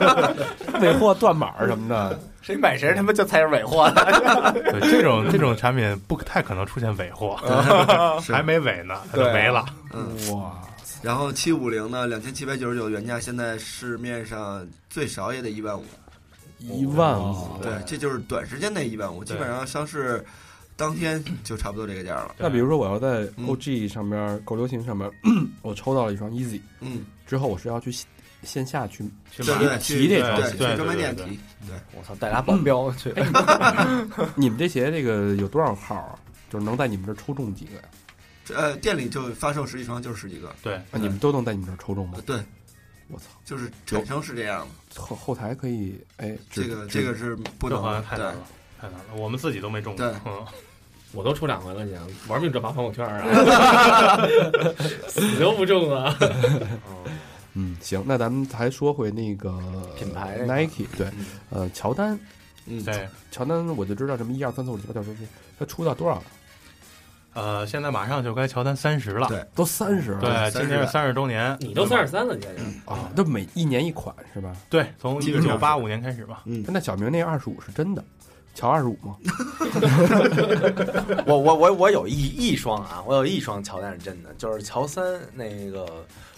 (laughs) 伪货断码什么的。谁买谁他妈就才是伪货。对，这种这种产品不太可能出现伪货，(laughs) 还没伪呢，它就没了。嗯，哇，然后七五零呢，两千七百九十九原价，现在市面上最少也得一万五。一万五。对，这就是短时间内一万五，基本上上市当天就差不多这个价了。那比如说我要在嗯 OG 上面、狗流行上面，(clears throat) 我抽到了一双 Easy，嗯，之后我是要去线线下去去提这双，鞋去专卖店提对。我操，带俩保镖 (laughs) 去，你们这鞋这个有多少号啊？就是能在你们这抽中几个呀？呃，店里就发售十几双，就是十几个。对，啊，你们都能在你们这儿抽中吗呃？对，我操，就是产生是这样的。后后台可以哎，这个这个是不能太难了，太难了，我们自己都没中过。对 (laughs) 嗯，我都抽两回了，你玩命转发朋友圈啊，(laughs) 死都不中啊！嗯行，那咱们还说回那个品牌 Nike 对，嗯呃，乔丹，嗯，对，乔丹我就知道什么一二三四五六七八九十十，他出到多少了？呃，现在马上就该乔丹三十了，对都三十了，对，今年是三十周年，你都三十三了，你想想，啊，这每一年一款是吧？对，从一九八五年开始吧，嗯，那小明那二十五是真的，乔二十五吗？(laughs) 我我我我有一一双啊，我有一双乔丹是真的，就是乔三那个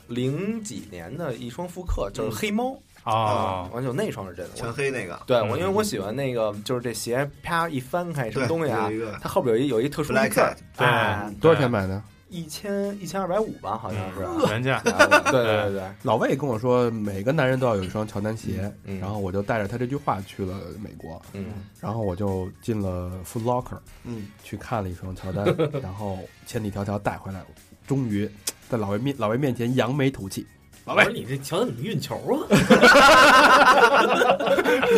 零几年的一双复刻，就是黑猫啊，完就那双是真的。全黑那个，对我，因为我喜欢那个，就是这鞋啪一翻开什么，东西啊它后边有一有一特殊的 Black 字儿 Cat，对哎多少钱买的？一千一千二百五吧，好像是。嗯原价，对对对对，老魏跟我说，每个男人都要有一双乔丹鞋，嗯。然后我就带着他这句话去了美国，嗯，然后我就进了 Foot Locker 嗯，去看了一双乔丹，然后千里迢迢带回来，终于在老魏面老魏面前扬眉吐气。老魏我说，你这乔丹怎么运球啊？(laughs)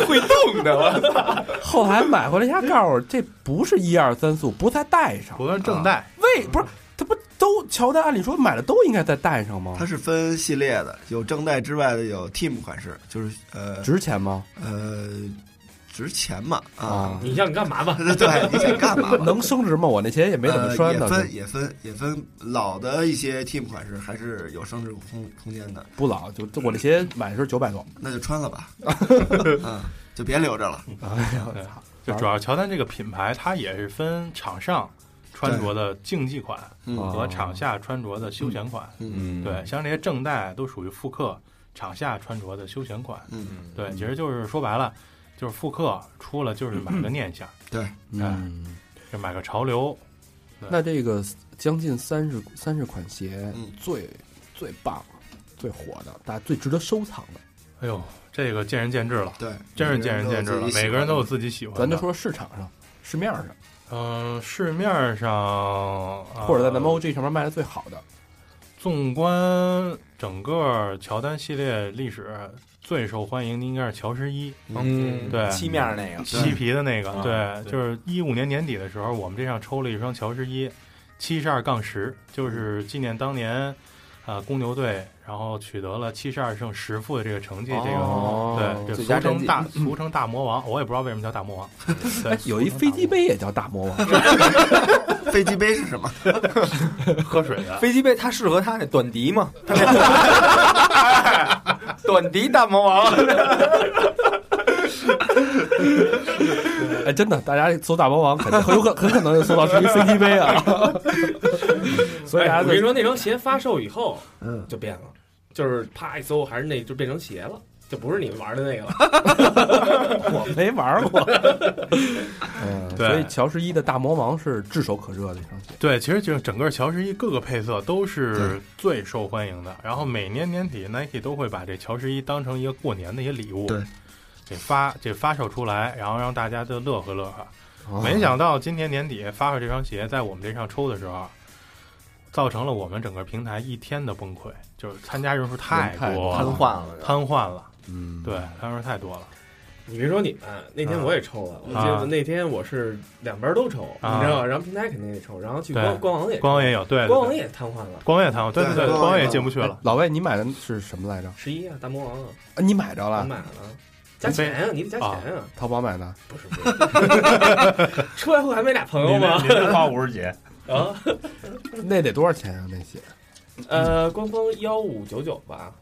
会动的，我操后来买回来，人家告诉我这不是一二三四五，不在带上。不是正带，为不是他不都乔丹？按理说买的都应该在带上吗它？是分系列的，有正代之外的有 Team 款式，就是呃值钱吗？呃值钱嘛啊你让，你想干嘛吧？对 (laughs) 对，你想干嘛嘛？(laughs) 能升值吗？我那鞋也没怎么穿呢呃，，也分也分也分老的一些 Team 款式还是有升值空空间的，不老，就就我那鞋买的时候九百多。那就穿了吧，嗯，(laughs) 就别留着了。哎呀，我操！就主要乔丹这个品牌，它也是分场上穿着的竞技款嗯和场下穿着的休闲款。嗯对，像这些正代都属于复刻，场下穿着的休闲款。嗯，对，其实就是说白了，就是复刻出了就是买个念想，对，嗯，就买个潮流。那这个将近三十三十款鞋嗯，最最棒、最火的，大家最值得收藏的，哎呦，这个见仁见智了，对，真是见仁见智了，每个人都有自己喜欢的。咱就说市场上、市面上，嗯、市面上、呃或者在咱们 OG 上面卖的最好的，纵观整个乔丹系列历史，最受欢迎的应该是乔十一，嗯，对漆面那个，漆皮的那个。对就是一五年年底的时候，我们这上抽了一双乔十一，七十二杠十，就是纪念当年。啊，公牛队，然后取得了七十二胜十负的这个成绩，这个哦对，这俗称大俗称大魔王，我也不知道为什么叫大魔王。(laughs) 对哎，有一飞机杯也叫大魔王 (laughs) (laughs) 飞机杯是什么？喝水的，飞机杯它适合它那短笛吗？它那短笛大魔王，(laughs) 哎，真的，大家搜大魔王肯定很有可 (laughs) 很可能就搜到是一飞机杯啊，(laughs) 所以大家就哎我跟你说，那双鞋发售以后嗯，就变了，就是啪一搜，还是那就变成鞋了，就不是你们玩的那个了。我没玩过，嗯，所以乔十一的大魔王是炙手可热的一双鞋，对，其实就是整个乔十一各个配色都是最受欢迎的。然后每年年底，Nike 都会把这乔十一当成一个过年的一个礼物，对，给发这发售出来，然后让大家都乐呵乐呵。哦没想到今年年底发售这双鞋，在我们这上抽的时候，造成了我们整个平台一天的崩溃，就是参加人数太多瘫痪了，瘫痪了，嗯，对，参加人数太多了。你别说你们，那天我也抽了，我记啊得那天我是两边都抽，啊你知道吧？然后平台肯定也抽，然后去对官官网也官网也有，对，官网也瘫痪了。官网也瘫痪，对对对，对官网也进不去了。老魏，你买的是什么来着？十一啊，大魔王啊，啊你买着我了？买了，加钱啊，你得加钱啊，淘宝买的？不是不是，(laughs) 出来后还没俩朋友吗你？花五十几，(laughs) 啊，(laughs) 那得多少钱啊？那鞋？呃，官方幺五九九吧，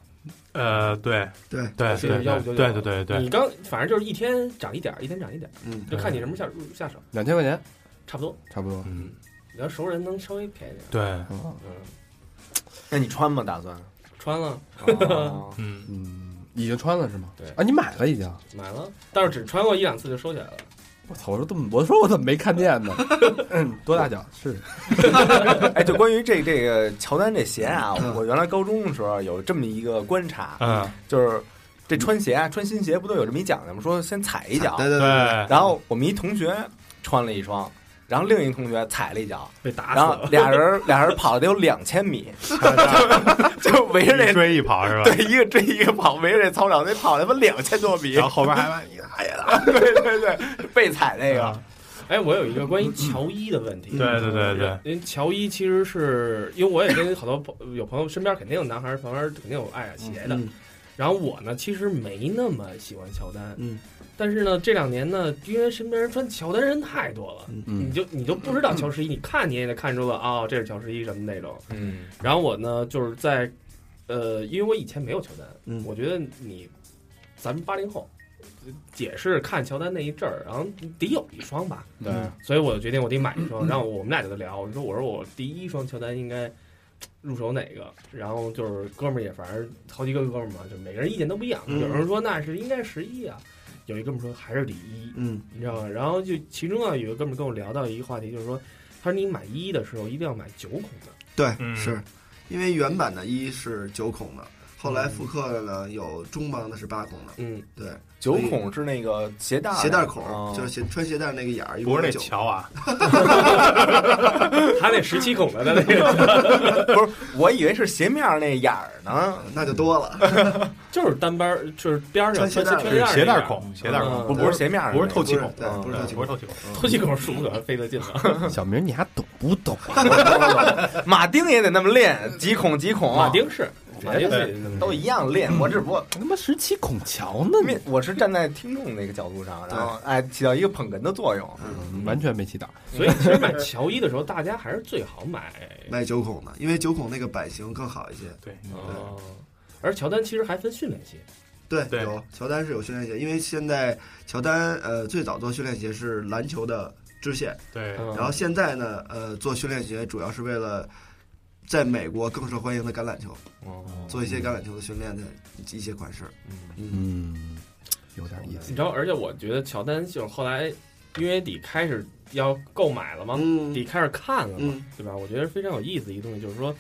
呃，对对，对对幺五九九对对对对对，你刚反正就是一天涨一点儿，一天涨一点儿，嗯，就看你什么下入下手，两千块钱，差不多。差不多。嗯，你要熟人能稍微便宜点。对，嗯嗯，那你穿吗？打算？穿了，哦嗯，嗯，已经穿了是吗？对啊，你买了已经。买了，但是只穿过一两次就收起来了。我操！我说怎么？我说我怎么没看见呢？(laughs) 嗯，多大脚？是 (laughs) 哎，就关于这这个乔丹这鞋啊，嗯我原来高中的时候有这么一个观察，嗯，就是这穿鞋啊，穿新鞋不都有这么一讲究吗？说先踩一脚，对对对，然后我们一同学穿了一双，然后另一同学踩了一脚，被打死然后了。俩人 (laughs) 俩人跑了得有两千米，就 (laughs) (laughs) 就围着一这追一跑是吧？对一个追一个跑，围着这操场得跑他妈两千多米。然，后后边还把你哎呀，对对对，被踩那个，哎，我有一个关于乔伊的问题。对对对对，因为乔伊其实是因为我也跟好多朋有朋友身边肯定有男孩儿旁边肯定有爱鞋的，嗯然后我呢，其实没那么喜欢乔丹，嗯但是呢，这两年呢，因为身边人穿乔丹人太多了，你就你就不知道乔十一，你看你也得看出了哦，这是乔十一什么那种。嗯然后我呢，就是在，呃，因为我以前没有乔丹，嗯我觉得你，咱们八零后，解释看乔丹那一阵儿，然后得有一双吧，对，所以我就决定我得买一双。然后我们俩就在聊，我说我说我第一双乔丹应该入手哪个？然后就是哥们儿也反正好几个哥们儿嘛，就每个人意见都不一样。嗯有人说那是应该十一啊，有一哥们说还是李一，嗯。你知道吗？然后就其中啊有一个哥们儿跟我聊到一个话题，就是说，他说你买一的时候一定要买九孔的。对，嗯。是。因为原版的一是九孔的，后来复刻的呢有中帮的是八孔的，嗯，对，九孔是那个鞋带鞋带孔哦就是鞋穿鞋带那个眼儿，不是那桥啊，(laughs) 他那十七孔的，他那个。(laughs) 不是，我以为是鞋面那眼儿呢。那就多了，(laughs) 就是单边儿，就是边上穿鞋带鞋带孔，鞋带嗯孔，不不是鞋面不是透气孔，对，不是嗯透气孔，不是透气孔。透气孔数不可费得劲了。小明你还懂不懂啊？马丁也得那么练，几孔几孔，马丁是，马丁对是都一样练。我只不过他妈十七孔桥呢，面我是站在听众那个角度上，然后哎起到一个捧哏的作用。嗯完全没起到。所以其实买乔一的时候，大家还是最好买。买九孔的，因为九孔那个版型更好一些。对，哦，而乔丹其实还分训练鞋，对，对有乔丹是有训练鞋，因为现在乔丹呃最早做训练鞋是篮球的支线，对，嗯然后现在呢呃做训练鞋主要是为了在美国更受欢迎的橄榄球，哦做一些橄榄球的训练的一些款式。嗯嗯，有点意思你。知道，而且我觉得乔丹就是后来因为得开始要购买了嘛，嗯得开始看了嘛，嗯对吧？我觉得非常有意思的一个东西，就是说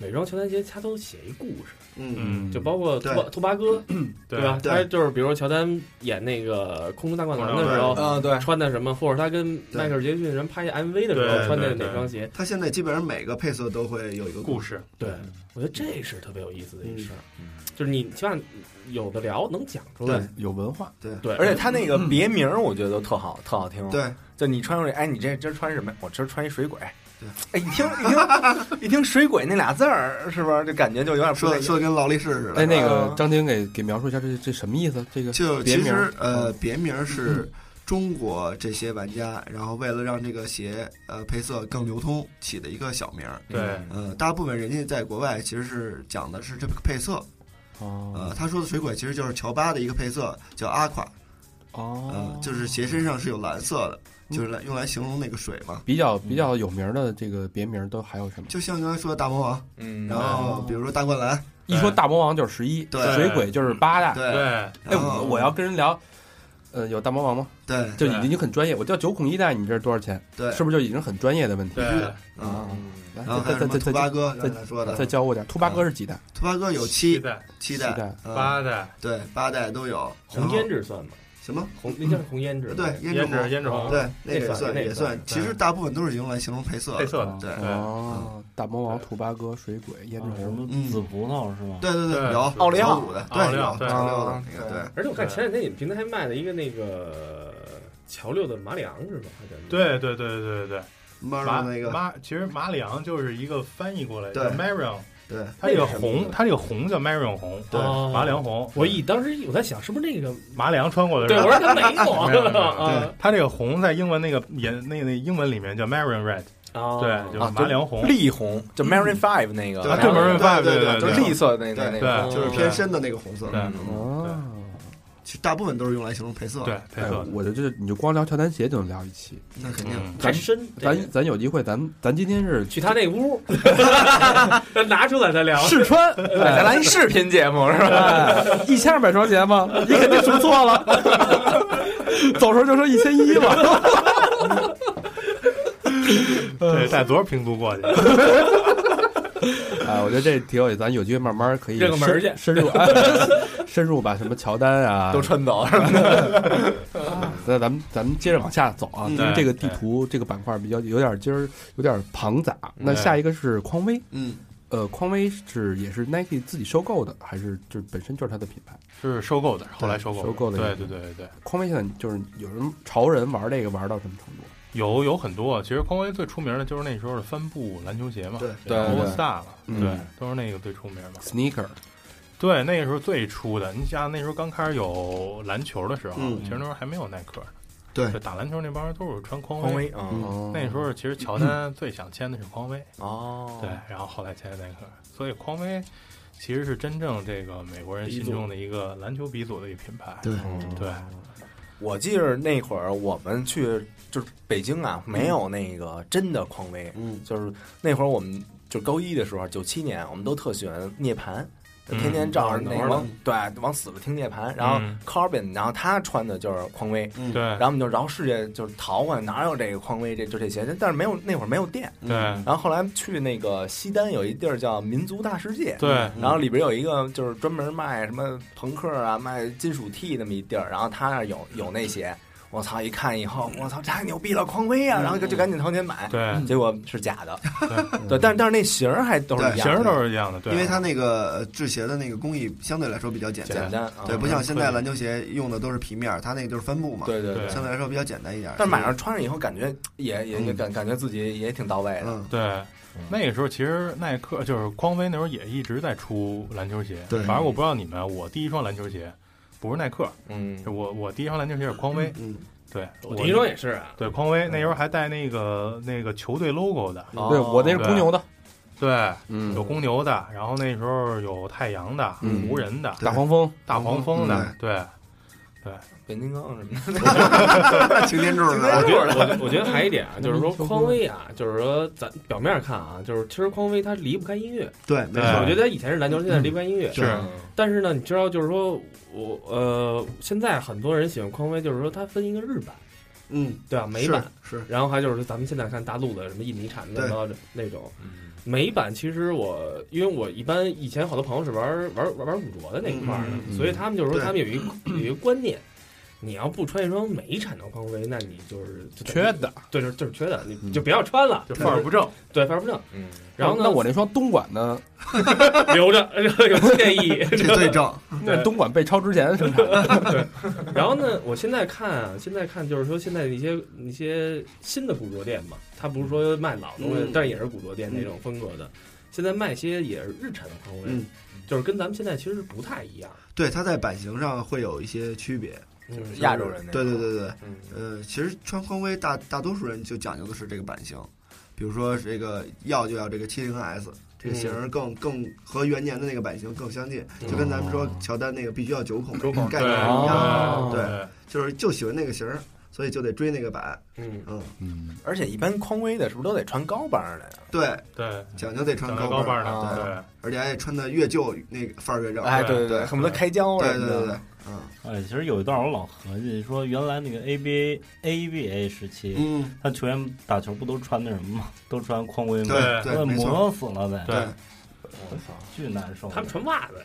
每双乔丹鞋它都写一故事，嗯嗯，就包括兔对巴兔八哥，对吧？他就是比如说乔丹演那个《空中大灌篮》的时候，啊，对，穿的什么，或者他跟迈克尔杰克逊人拍 MV 的时候穿的哪双鞋？他现在基本上每个配色都会有一个。故事，对，我觉得这是特别有意思的一事儿，嗯就是你起码有的聊，能讲出来对。有文化，对对，而且他那个别名儿我觉得都特好，特好听。，对，就你穿上去，哎，你这今儿穿什么？我今儿穿一水鬼。对，哎，一听一听一听水鬼那俩字儿，是不是就感觉就有点不说说的跟劳力士似的。哎，那个啊张晶给给描述一下这这什么意思？这个别名就其实儿呃，别名是中国这些玩家，然后为了让这个鞋呃配色更流通起的一个小名儿。对，呃，大部分人家在国外其实是讲的是这个配色。哦呃，他说的水鬼其实就是乔巴的一个配色，叫阿垮。哦呃，就是鞋身上是有蓝色的，就是来用来形容那个水嘛。比较比较有名的这个别名都还有什么？就像刚才说的大魔王，嗯，然后比如说大灌篮，一说大魔王就是十一，对水鬼就是八大。对对，哎，我我要跟人聊，呃，有大魔王吗？对就已经很专业。我叫九孔一代，你这是多少钱？对，是不是就已经很专业的问题？对，啊。啊，来再再再再兔八哥，刚才说的，再教我点。兔八哥是几代？兔八哥有七七代、七代七代、嗯八代，对八代都有。红然后胭脂算吗？什么？红那叫红胭脂，对，胭胭脂红，胭脂红，对，那个也算算也算算。其实大部分都是用来形容配色的。配色的，对对哦，大魔王、兔八哥、水鬼、胭脂什红。么紫葡萄是吧？对对对，有奥利奥小五的，对有奥利奥对奥利奥的啊那个对。而且我看前两天你们平台还卖了一个那个乔六的马里昂是吧？对对对对对对，马马那个马其实马里昂就是一个翻译过来对叫 Marion，对它这个红，它这个红叫 Marion 红，对哦马里昂红，我一当时我在想是不是那个？马里昂穿过的对，我说他没 (laughs) 没有没有没有有啊它这个红在英文那个颜那那英文里面叫 Marion Red，哦！对，就是啊马里昂红，栗红，就 Marine Five 那个，对啊，对 Marion 对 Five，对对对就是绿色的那个那对个，就是偏深的那个红色。对嗯哦，其实大部分都是用来形容配色。对，配哎色，我就这你就光聊乔丹鞋就能聊一期。那肯定。嗯太深，咱咱有机会，咱咱今天是去他那屋，咱 (laughs) 拿出来再聊。试穿，咱来一视频节目是吧？哎，一千二百双鞋吗？你肯定数错了，(laughs) 走时候就说一千一了。(laughs) 对，带多少拼图过去？哎，我觉得这挺有意思，咱有机会慢慢可以认个门儿去深深入，哎深入把什么乔丹啊 (laughs) 都穿走，(laughs) 那咱们咱们接着往下走啊，嗯。因为这个地图这个板块比较有点今儿有点庞杂。那下一个是匡威，嗯，呃，匡威是也是 Nike 自己收购的，还是就是本身就是它的品牌？是收购的，后来收购收购的对对对对对，匡威现在就是有人潮人玩这个玩到什么程度？有有很多，其实匡威最出名的就是那时候的帆布篮球鞋嘛，对。对 All Star 嘛，嗯。对，都是那个最出名的。sneaker，对，那个时候最初的，你想那时候刚开始有篮球的时候，嗯。其实那时候还没有耐克呢。对。就打篮球那帮人都是穿匡匡威威。啊，哦那时候其实乔丹最想签的是匡威，哦，对，然后后来签的耐克，所以匡威其实是真正这个美国人心中的一个篮球鼻祖的一个品牌。对，对，我记得那会儿我们去就是北京啊，没有那个真的匡威，嗯。就是那会儿我们就高一的时候，九七年，我们都特喜欢涅槃。就天天照着那个往、对往死了听涅槃，然后嗯。Corbin，然后他穿的就是匡威，嗯对，然后我们就绕世界就是淘换，哪有这个匡威这就这些，但是没有那会儿没有店，对，然后后来去那个西单有一地儿叫民族大世界，对，然后里边有一个就是专门卖什么朋克啊、卖金属 T 那么一地儿，然后他那儿有有那些，我操！一看以后，我操，太牛逼了，匡威啊！然后就就赶紧掏钱买，对，结果是假的，对，(laughs) 但是但是那型儿还都是一样的，型儿都是一样的，对，因为它那个呃制鞋的那个工艺相对来说比较简单，简单，啊对，不像现在篮球鞋用的都是皮面儿，它那个就是帆布嘛，对对对。相对来说比较简单一点。但买上穿上以后，感觉也也也嗯。感感觉自己也挺到位的，嗯，对，那个时候其实耐克就是匡威那时候也一直在出篮球鞋，对。反正我不知道你们，我第一双篮球鞋不是耐克，嗯，我我第一双篮球鞋是匡威，嗯，对，我第一双也是啊，对匡威那时候还带那个那个球队 logo 的，哦。对我那是公牛的，对，嗯。有公牛的，然后那时候有太阳的、嗯。湖人的、大黄蜂，大黄蜂的，对对，变形金刚什么的，(laughs) 擎天柱我觉？得，我我觉得 (laughs) 还有一点啊，就是说匡威啊，就是说咱表面看啊，就是其实匡威它离不开音乐。对，没错我，觉得它以前是篮球，现在离不开音乐。是但是呢，你知道，就是说我呃，现在很多人喜欢匡威，就是说它分一个日版，嗯，对啊？美版，是是然后还就是说咱们现在看大陆的什么印尼产的对乱七八糟的那种嗯美版。其实我因为我一般以前好多朋友是玩玩玩玩古着的那一块儿的，嗯所以他们就是说他们有一个有一个观念。你要不穿一双美产的匡威，那你就是就缺的。对，就是就是缺的，你嗯就不要穿了，就范儿不正，对，范儿不正。嗯，然后呢，那我那双东莞的，(laughs) 留着 (laughs) 有纪念意义。(laughs) 这最正，那东莞被抄之前生产的，然后呢，我现在看啊，现在看就是说现在一些一些新的古着店嘛，它不是说卖老东西，嗯但也是古着店那种风格的。现在卖些也是日产的匡威，嗯就是跟咱们现在其实不太一样。对，它在版型上会有一些区别。嗯，亚洲人那种对对对对，嗯。呃，其实穿匡威大大多数人就讲究的是这个版型，比如说这个要就要这个七零 S，这个型儿更更和元年的那个版型更相近，就跟咱们说乔丹那个必须要九孔九孔概念是一样对，就是就喜欢那个型儿，所以就得追那个板，嗯，嗯，嗯，而且一般匡威的是不是都得穿高帮的。呀？对，对，讲究得穿高高帮啊的，对对，而且还得穿的越旧那个范儿越正，哎，对对对，恨不得开胶对什么的。对对对，嗯。哎，其实有一段我老合计，说原来那个 ABA ABA 时期，嗯，他球员打球不都穿那什么吗？都穿匡威吗？对磨死了得，对。我操，巨难受。他们穿袜子。呀，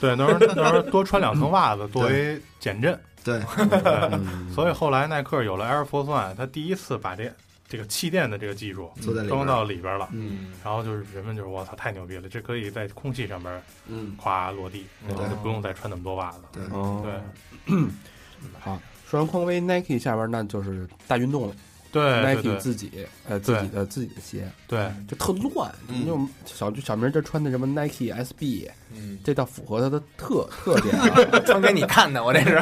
对，那时候那时候多穿两层袜子作为减震，对，对，(laughs) 所以后来耐克有了 Air Force One，他第一次把这这个气垫的这个技术坐在里边装到里边了，嗯然后就是人们就是我操太牛逼了，这可以在空气上边嗯，夸落地，对就不用再穿那么多袜子。对，哦。对，(clears throat) 好，说完匡威、Nike 下边那就是大运动了对对，Nike 自己呃自己的自己的鞋对，就特乱，嗯。就小小明这穿的什么 Nike SB，嗯，这倒符合他的特特点啊 (laughs) 穿给你看的，我这是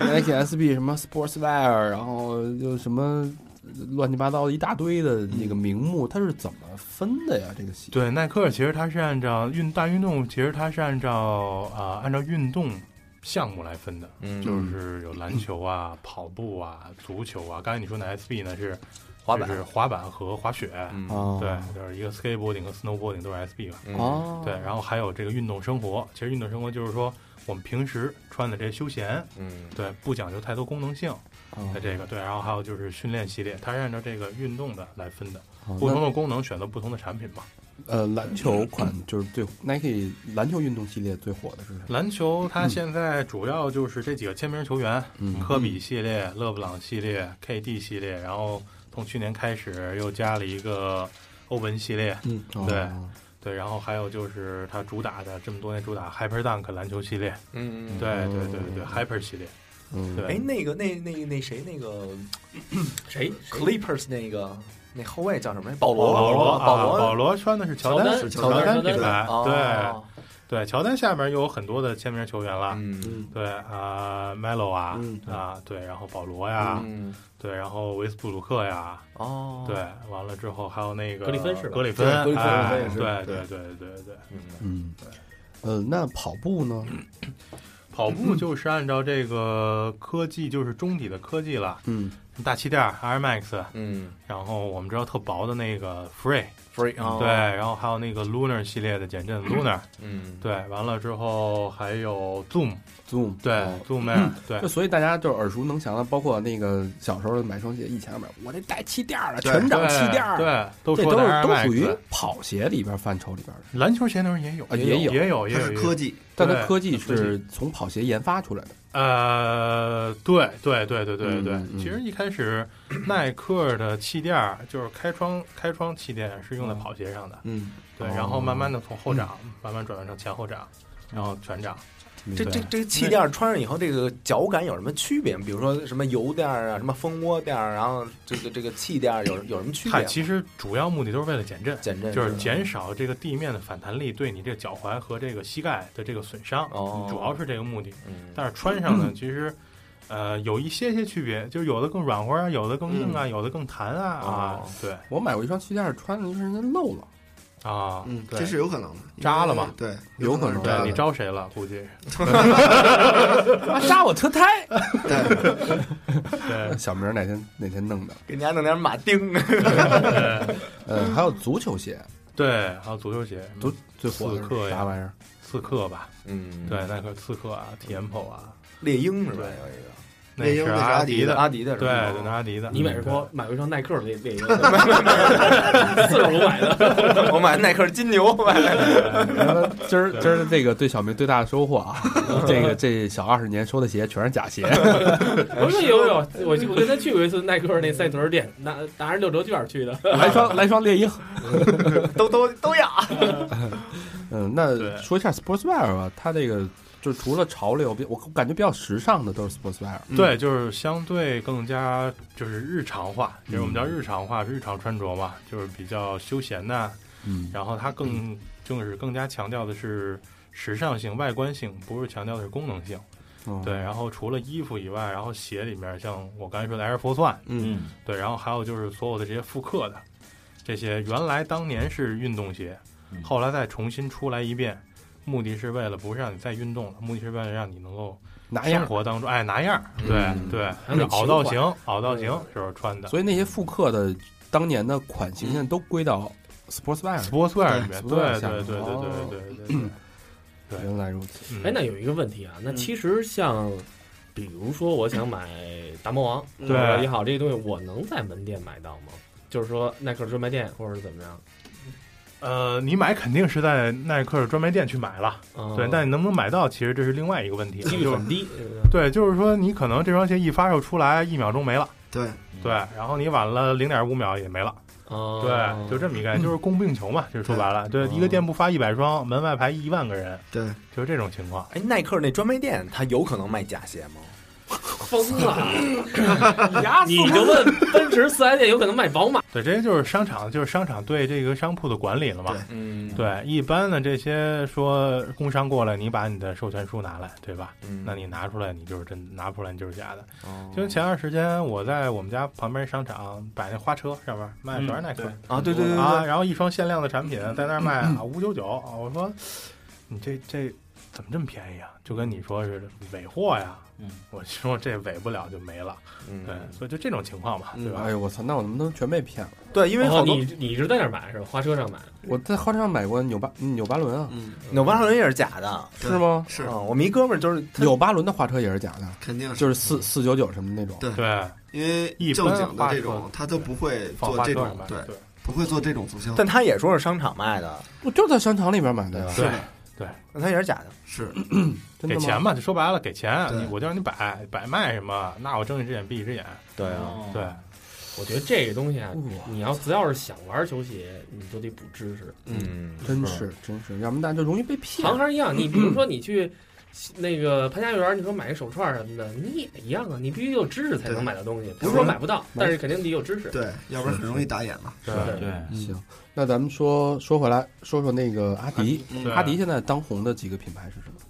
，，Nike SB 什么 Sportswear，然后就什么乱七八糟一大堆的那个名目，它是怎么分的呀？这个鞋？对，耐克其实它是按照运大运动，其实它是按照啊、按照运动项目来分的，嗯。就是有篮球啊、跑步啊、足球啊。刚才你说那 SB 呢是滑板。是滑板和滑雪，对，就是一个 skateboarding 和 snowboarding 都是 SB 嘛。嗯。哦，对，然后还有这个运动生活，其实运动生活就是说我们平时穿的这些休闲，嗯。对，不讲究太多功能性哦的这个，对，然后还有就是训练系列，它是按照这个运动的来分的，哦。不同的功能选择不同的产品嘛。呃，篮球款就是最 Nike 篮球运动系列最火的是什么？篮球它现在主要就是这几个签名球员，嗯。科比系列、勒布朗系列、KD 系列，然后从去年开始又加了一个欧文系列，嗯，对哦对，然后还有就是它主打的这么多年主打 Hyper Dunk 篮球系列，嗯嗯，对对对对对，Hyper 系列，嗯，对。哎，那个那那那谁那个谁？Clippers 那个那后卫叫什么来？保罗，保罗保罗，啊保罗穿的是乔丹乔丹品牌，哦。对，对，乔丹下面又有很多的签名球员了。嗯。嗯。对啊，Melo 啊嗯啊，对，然后保罗呀，嗯。对，然后维斯布鲁克呀，哦，对，完了之后还有那个格里芬是吧格里芬，对格里芬哎也是对对。对对对对，嗯。嗯，呃，那跑步呢？跑步就是按照这个科技，就是中底的科技了，嗯，大气垫 Air Max，嗯。然后我们知道特薄的那个 Free，，free 啊，对，，然后还有那个 Lunar 系列的减震 (clears throat) Lunar，嗯，对，完了之后还有 Zoom，Zoom 对哦，Zoom (clears throat) Air，对。就，所以大家就耳熟能详的，包括那个小时候买双鞋，以前买我这带气垫儿的，全掌气垫儿，对，都这都是都属于跑鞋里边范畴里边的，篮球鞋那时候也有，啊也有。也有，也它有，也有。是科技，但它对科技是从跑鞋研发出来的。呃，对对对对对对，嗯嗯其实一开始耐克的气垫儿就是开窗开窗气垫是用在跑鞋上的，嗯，对，哦然后慢慢的从后掌慢慢转换成前后掌，然后全掌。对这这这个气垫穿上以后，这个脚感有什么区别？比如说什么油垫儿啊，什么蜂窝垫儿，然后这个这个气垫儿有有什么区别嗨，其实主要目的都是为了减震，减震就是减少这个地面的反弹力对你这个脚踝和这个膝盖的这个损伤，哦主要是这个目的。嗯，但是穿上呢，(clears throat) 其实。呃，有一些些区别，就是有的更软和啊，有的更硬啊，有的更弹啊啊哦，对我买过一双气垫儿，穿的就是人家漏了，啊，嗯，对。这是有可能的，扎了吗对，有可能对扎了。你招谁了？估计？啊扎我车胎。对，对。小明儿哪天哪天弄的？给人家弄点马丁，呃，还有足球鞋，对，还有足球鞋，足最火的刺客呀。啥玩意儿？刺客吧，嗯，对，耐克刺客啊，Tempo 啊，猎鹰是吧？有一个。那猎鹰那是阿迪的阿迪的是对吧，对，那阿迪的。你买一双买过一双耐克的猎猎鹰，(laughs) 四十五买的，(laughs) 我买耐克金牛，买 (laughs) 然后今儿今儿这个对小明最大的收获啊，这个这小二十年收的鞋全是假鞋，不是有有，我我跟他去过一次耐克那赛屯店，拿拿着六折券去的。来双来双猎鹰。都都都要。嗯，那说一下 sportswear 吧，它这个就除了潮流，比我感觉比较时尚的都是 sportswear。对，就是相对更加就是日常化，就是我们叫日常化，日常穿着嘛，就是比较休闲的。嗯，然后它更就是更加强调的是时尚性、外观性，不是强调的是功能性。哦对，，然后除了衣服以外，然后鞋里面像我刚才说的 Air Force One，嗯，对，然后还有就是所有的这些复刻的，这些原来当年是运动鞋，嗯后来再重新出来一遍，目的是为了不是让你再运动了，目的是为了让你能够生拿样。活当中哎拿样儿，对嗯对，那凹造情型，凹造型时候穿的所以那些复刻的当年的款型，现在都归到 sportswear。，sportswear 里面，对对对对对哦对对对对对，原来如此。嗯哎，那有一个问题啊，那其实像，比如说我想买大魔王，对也好，这些东西我能在门店买到吗？就是说耐克专卖店或者是怎么样？呃，你买肯定是在耐克的专卖店去买了，嗯对，但你能不能买到，其实这是另外一个问题，几率很低。对，就是说你可能这双鞋一发售出来，一秒钟没了，对，对，然后你晚了零点五秒也没了。哦，对，就这么一概念，就是供不应求嘛，(laughs) 就是说白了，对，一个店铺发一百双，门外排一万个人，对，就是这种情况。哎，耐克那专卖店，它有可能卖假鞋吗？(laughs) 疯了！(laughs) 你就问奔驰四 S 店有可能卖宝马，对，这些就是商场，就是商场对这个商铺的管理了嘛。对嗯，对，一般的这些说工商过来，你把你的授权书拿来，对吧？嗯，那你拿出来，你就是真；拿不出来，你就是假的。哦就前段时间我在我们家旁边商场摆那花车上面卖的全是耐克啊，对对对啊，然后一双限量的产品 (clears throat) 在那儿卖啊五九九，我说你这这怎么这么便宜啊？就跟你说似的尾货呀。嗯，我说这尾不了就没了，嗯。对，所以就这种情况嘛，对吧？哎呦我操，那我能不能全被骗了。对，因为好多哦你你是在那儿买是吧？花车上买，我在花车上买过纽巴纽巴伦啊，嗯，纽巴伦也是假的，是吗？是。啊，我们一哥们儿就是纽巴伦的花车也是假的，肯定就是四四九九什么那种。对。对，因为一般正经的这种，他都不会做这种对，对。不会做这种促销。但他也说是商场卖的，我就在商场里边买的呀。对，那他也是假的。是，(clears throat) 的给钱嘛，就说白了给钱，我就让你摆摆卖什么，那我睁一只眼闭一只眼，对啊。对，我觉得这个东西啊，你要只要是想玩球鞋，你就得补知识。嗯，真是真是，要不然大家就容易被骗。行行一样，你比如说你去那个潘家园，你说买个手串什么的，你也一样啊，你必须有知识才能买到东西，不是说买不到，但是肯定得有知识。对，要不然很容易打眼嘛。是对。对，行，那咱们说说回来，说说那个阿迪，阿迪现在当红的几个品牌是什么？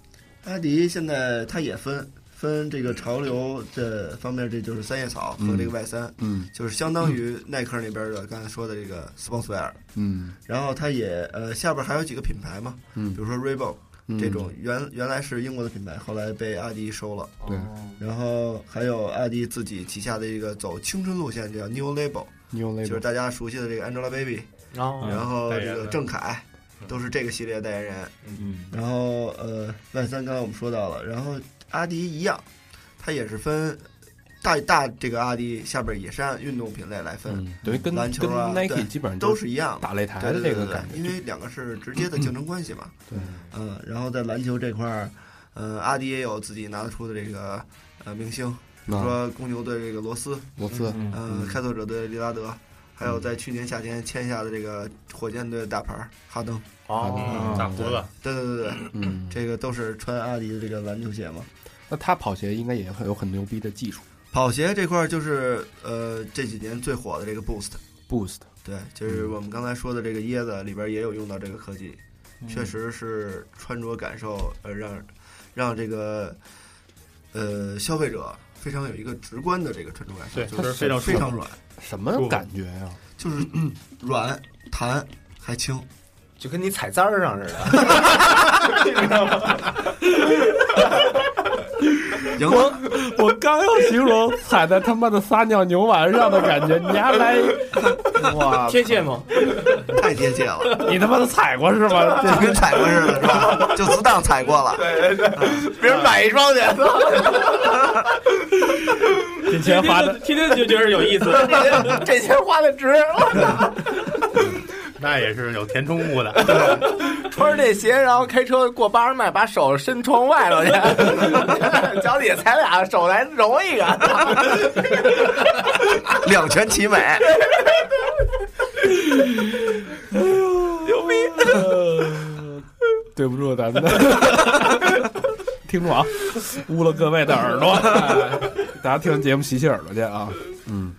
阿迪现在它也分分这个潮流这方面，这就是三叶草和这个 Y 三、嗯。就是相当于耐克那边的刚才说的这个 Sportswear。嗯。然后它也呃下边还有几个品牌嘛，嗯。比如说 Reebok 嗯这种原原来是英国的品牌，后来被阿迪收了。对然后还有阿迪自己旗下的一个走青春路线，叫 New Label，，New 就是 Label，就是大家熟悉的这个 Angelababy，然后这个郑恺，都是这个系列代言人。嗯，然后呃万三刚才我们说到了，然后阿迪一样，它也是分大大这个阿迪下边也是按运动品类来分，嗯，等于跟篮球啊跟 Nike 对基本上都是是一样。打擂台对的对对对对，这个感觉。因为两个是直接的竞争关系嘛。对，嗯，然后在篮球这块儿，呃，阿迪也有自己拿得出的这个呃明星，比如说公牛队这个罗斯，罗斯，嗯呃，开拓者队利拉德，还嗯有在去年夏天签下的这个火箭队的大牌哈登。哦，大胡子，对对对对，嗯，这个都是穿阿迪的这个篮球鞋嘛。那他跑鞋应该也很有很牛逼的技术跑鞋这块儿就是呃这几年最火的这个 Boost，，Boost，对，就是我们刚才说的这个椰子里边也有用到这个科技，嗯确实是穿着感受呃让让这个呃消费者非常有一个直观的这个穿着感受，对，就就是是非常非常软，什么感觉呀？就是软弹还轻。就跟你踩簪儿上似的。(laughs) 赢了，我刚要形容踩在他妈的撒尿牛丸上的感觉，你还来，哇，(laughs) 贴切吗？(laughs) 太贴切了，你他妈的踩过是吗？就跟踩过似的，是吧？就自当踩过了。别人买一双去，(laughs) 这钱花的，天天就觉得有意思。这钱花的值。那也是有填充物的。穿着这鞋，然后开车过八十迈，把手伸窗外头去，脚底下踩俩，手来揉一个。两全其美。(laughs) 对不住咱们的 (laughs) 听众啊，污了各位的耳朵，(laughs) 哎大家听完节目洗洗耳朵去啊。嗯，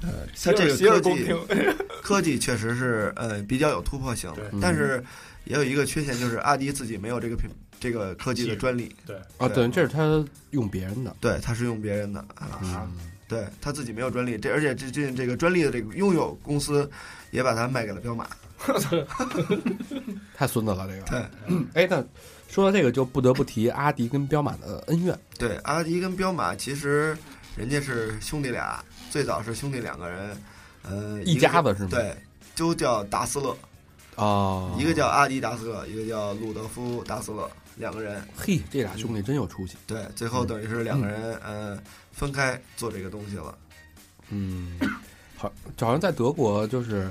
它这个科技。(laughs) 科技确实是呃比较有突破性的，但是也有一个缺陷，就是阿迪自己没有这个品这个科技的专利，对啊，对等于这是他用别人的，对，他是用别人的啊，嗯，对他自己没有专利，这而且这这这个专利的这个拥有公司也把它卖给了彪马，(laughs) 太孙子了这个。对哎，那说到这个，就不得不提阿迪跟彪马的恩怨。对，阿迪跟彪马其实人家是兄弟俩，最早是兄弟两个人，呃，一家子是吗对，都叫达斯勒，哦，一个叫阿迪达斯勒，一个叫路德夫达斯勒，两个人。嘿，这俩兄弟真有出息。对，最后等于是两个人呃分开做这个东西了。嗯，好，好像在德国就是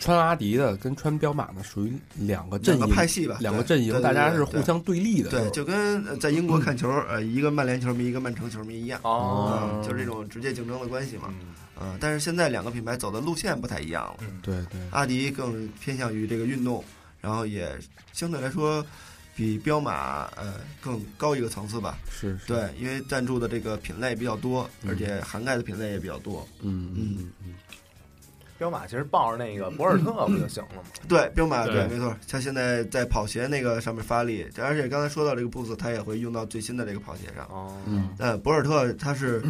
穿阿迪的跟穿彪马的属于两个阵两营，个派系吧，两个阵营，大家是互相对立的。对，就跟呃在英国看球，呃，一个曼联球迷，一个曼城球迷一样，哦，嗯，就是这种直接竞争的关系嘛。嗯嗯，但是现在两个品牌走的路线不太一样了，对对，阿迪更偏向于这个运动，然后也相对来说比彪马呃更高一个层次吧。是是，对，因为赞助的这个品类比较多，嗯而且涵盖的品类也比较多。嗯嗯嗯，彪马其实抱着那个博尔特不就行了吗？对，彪马对对，没错，他现在在跑鞋那个上面发力，而且刚才说到这个 Boost，它也会用到最新的这个跑鞋上。哦，嗯呃，博尔特他是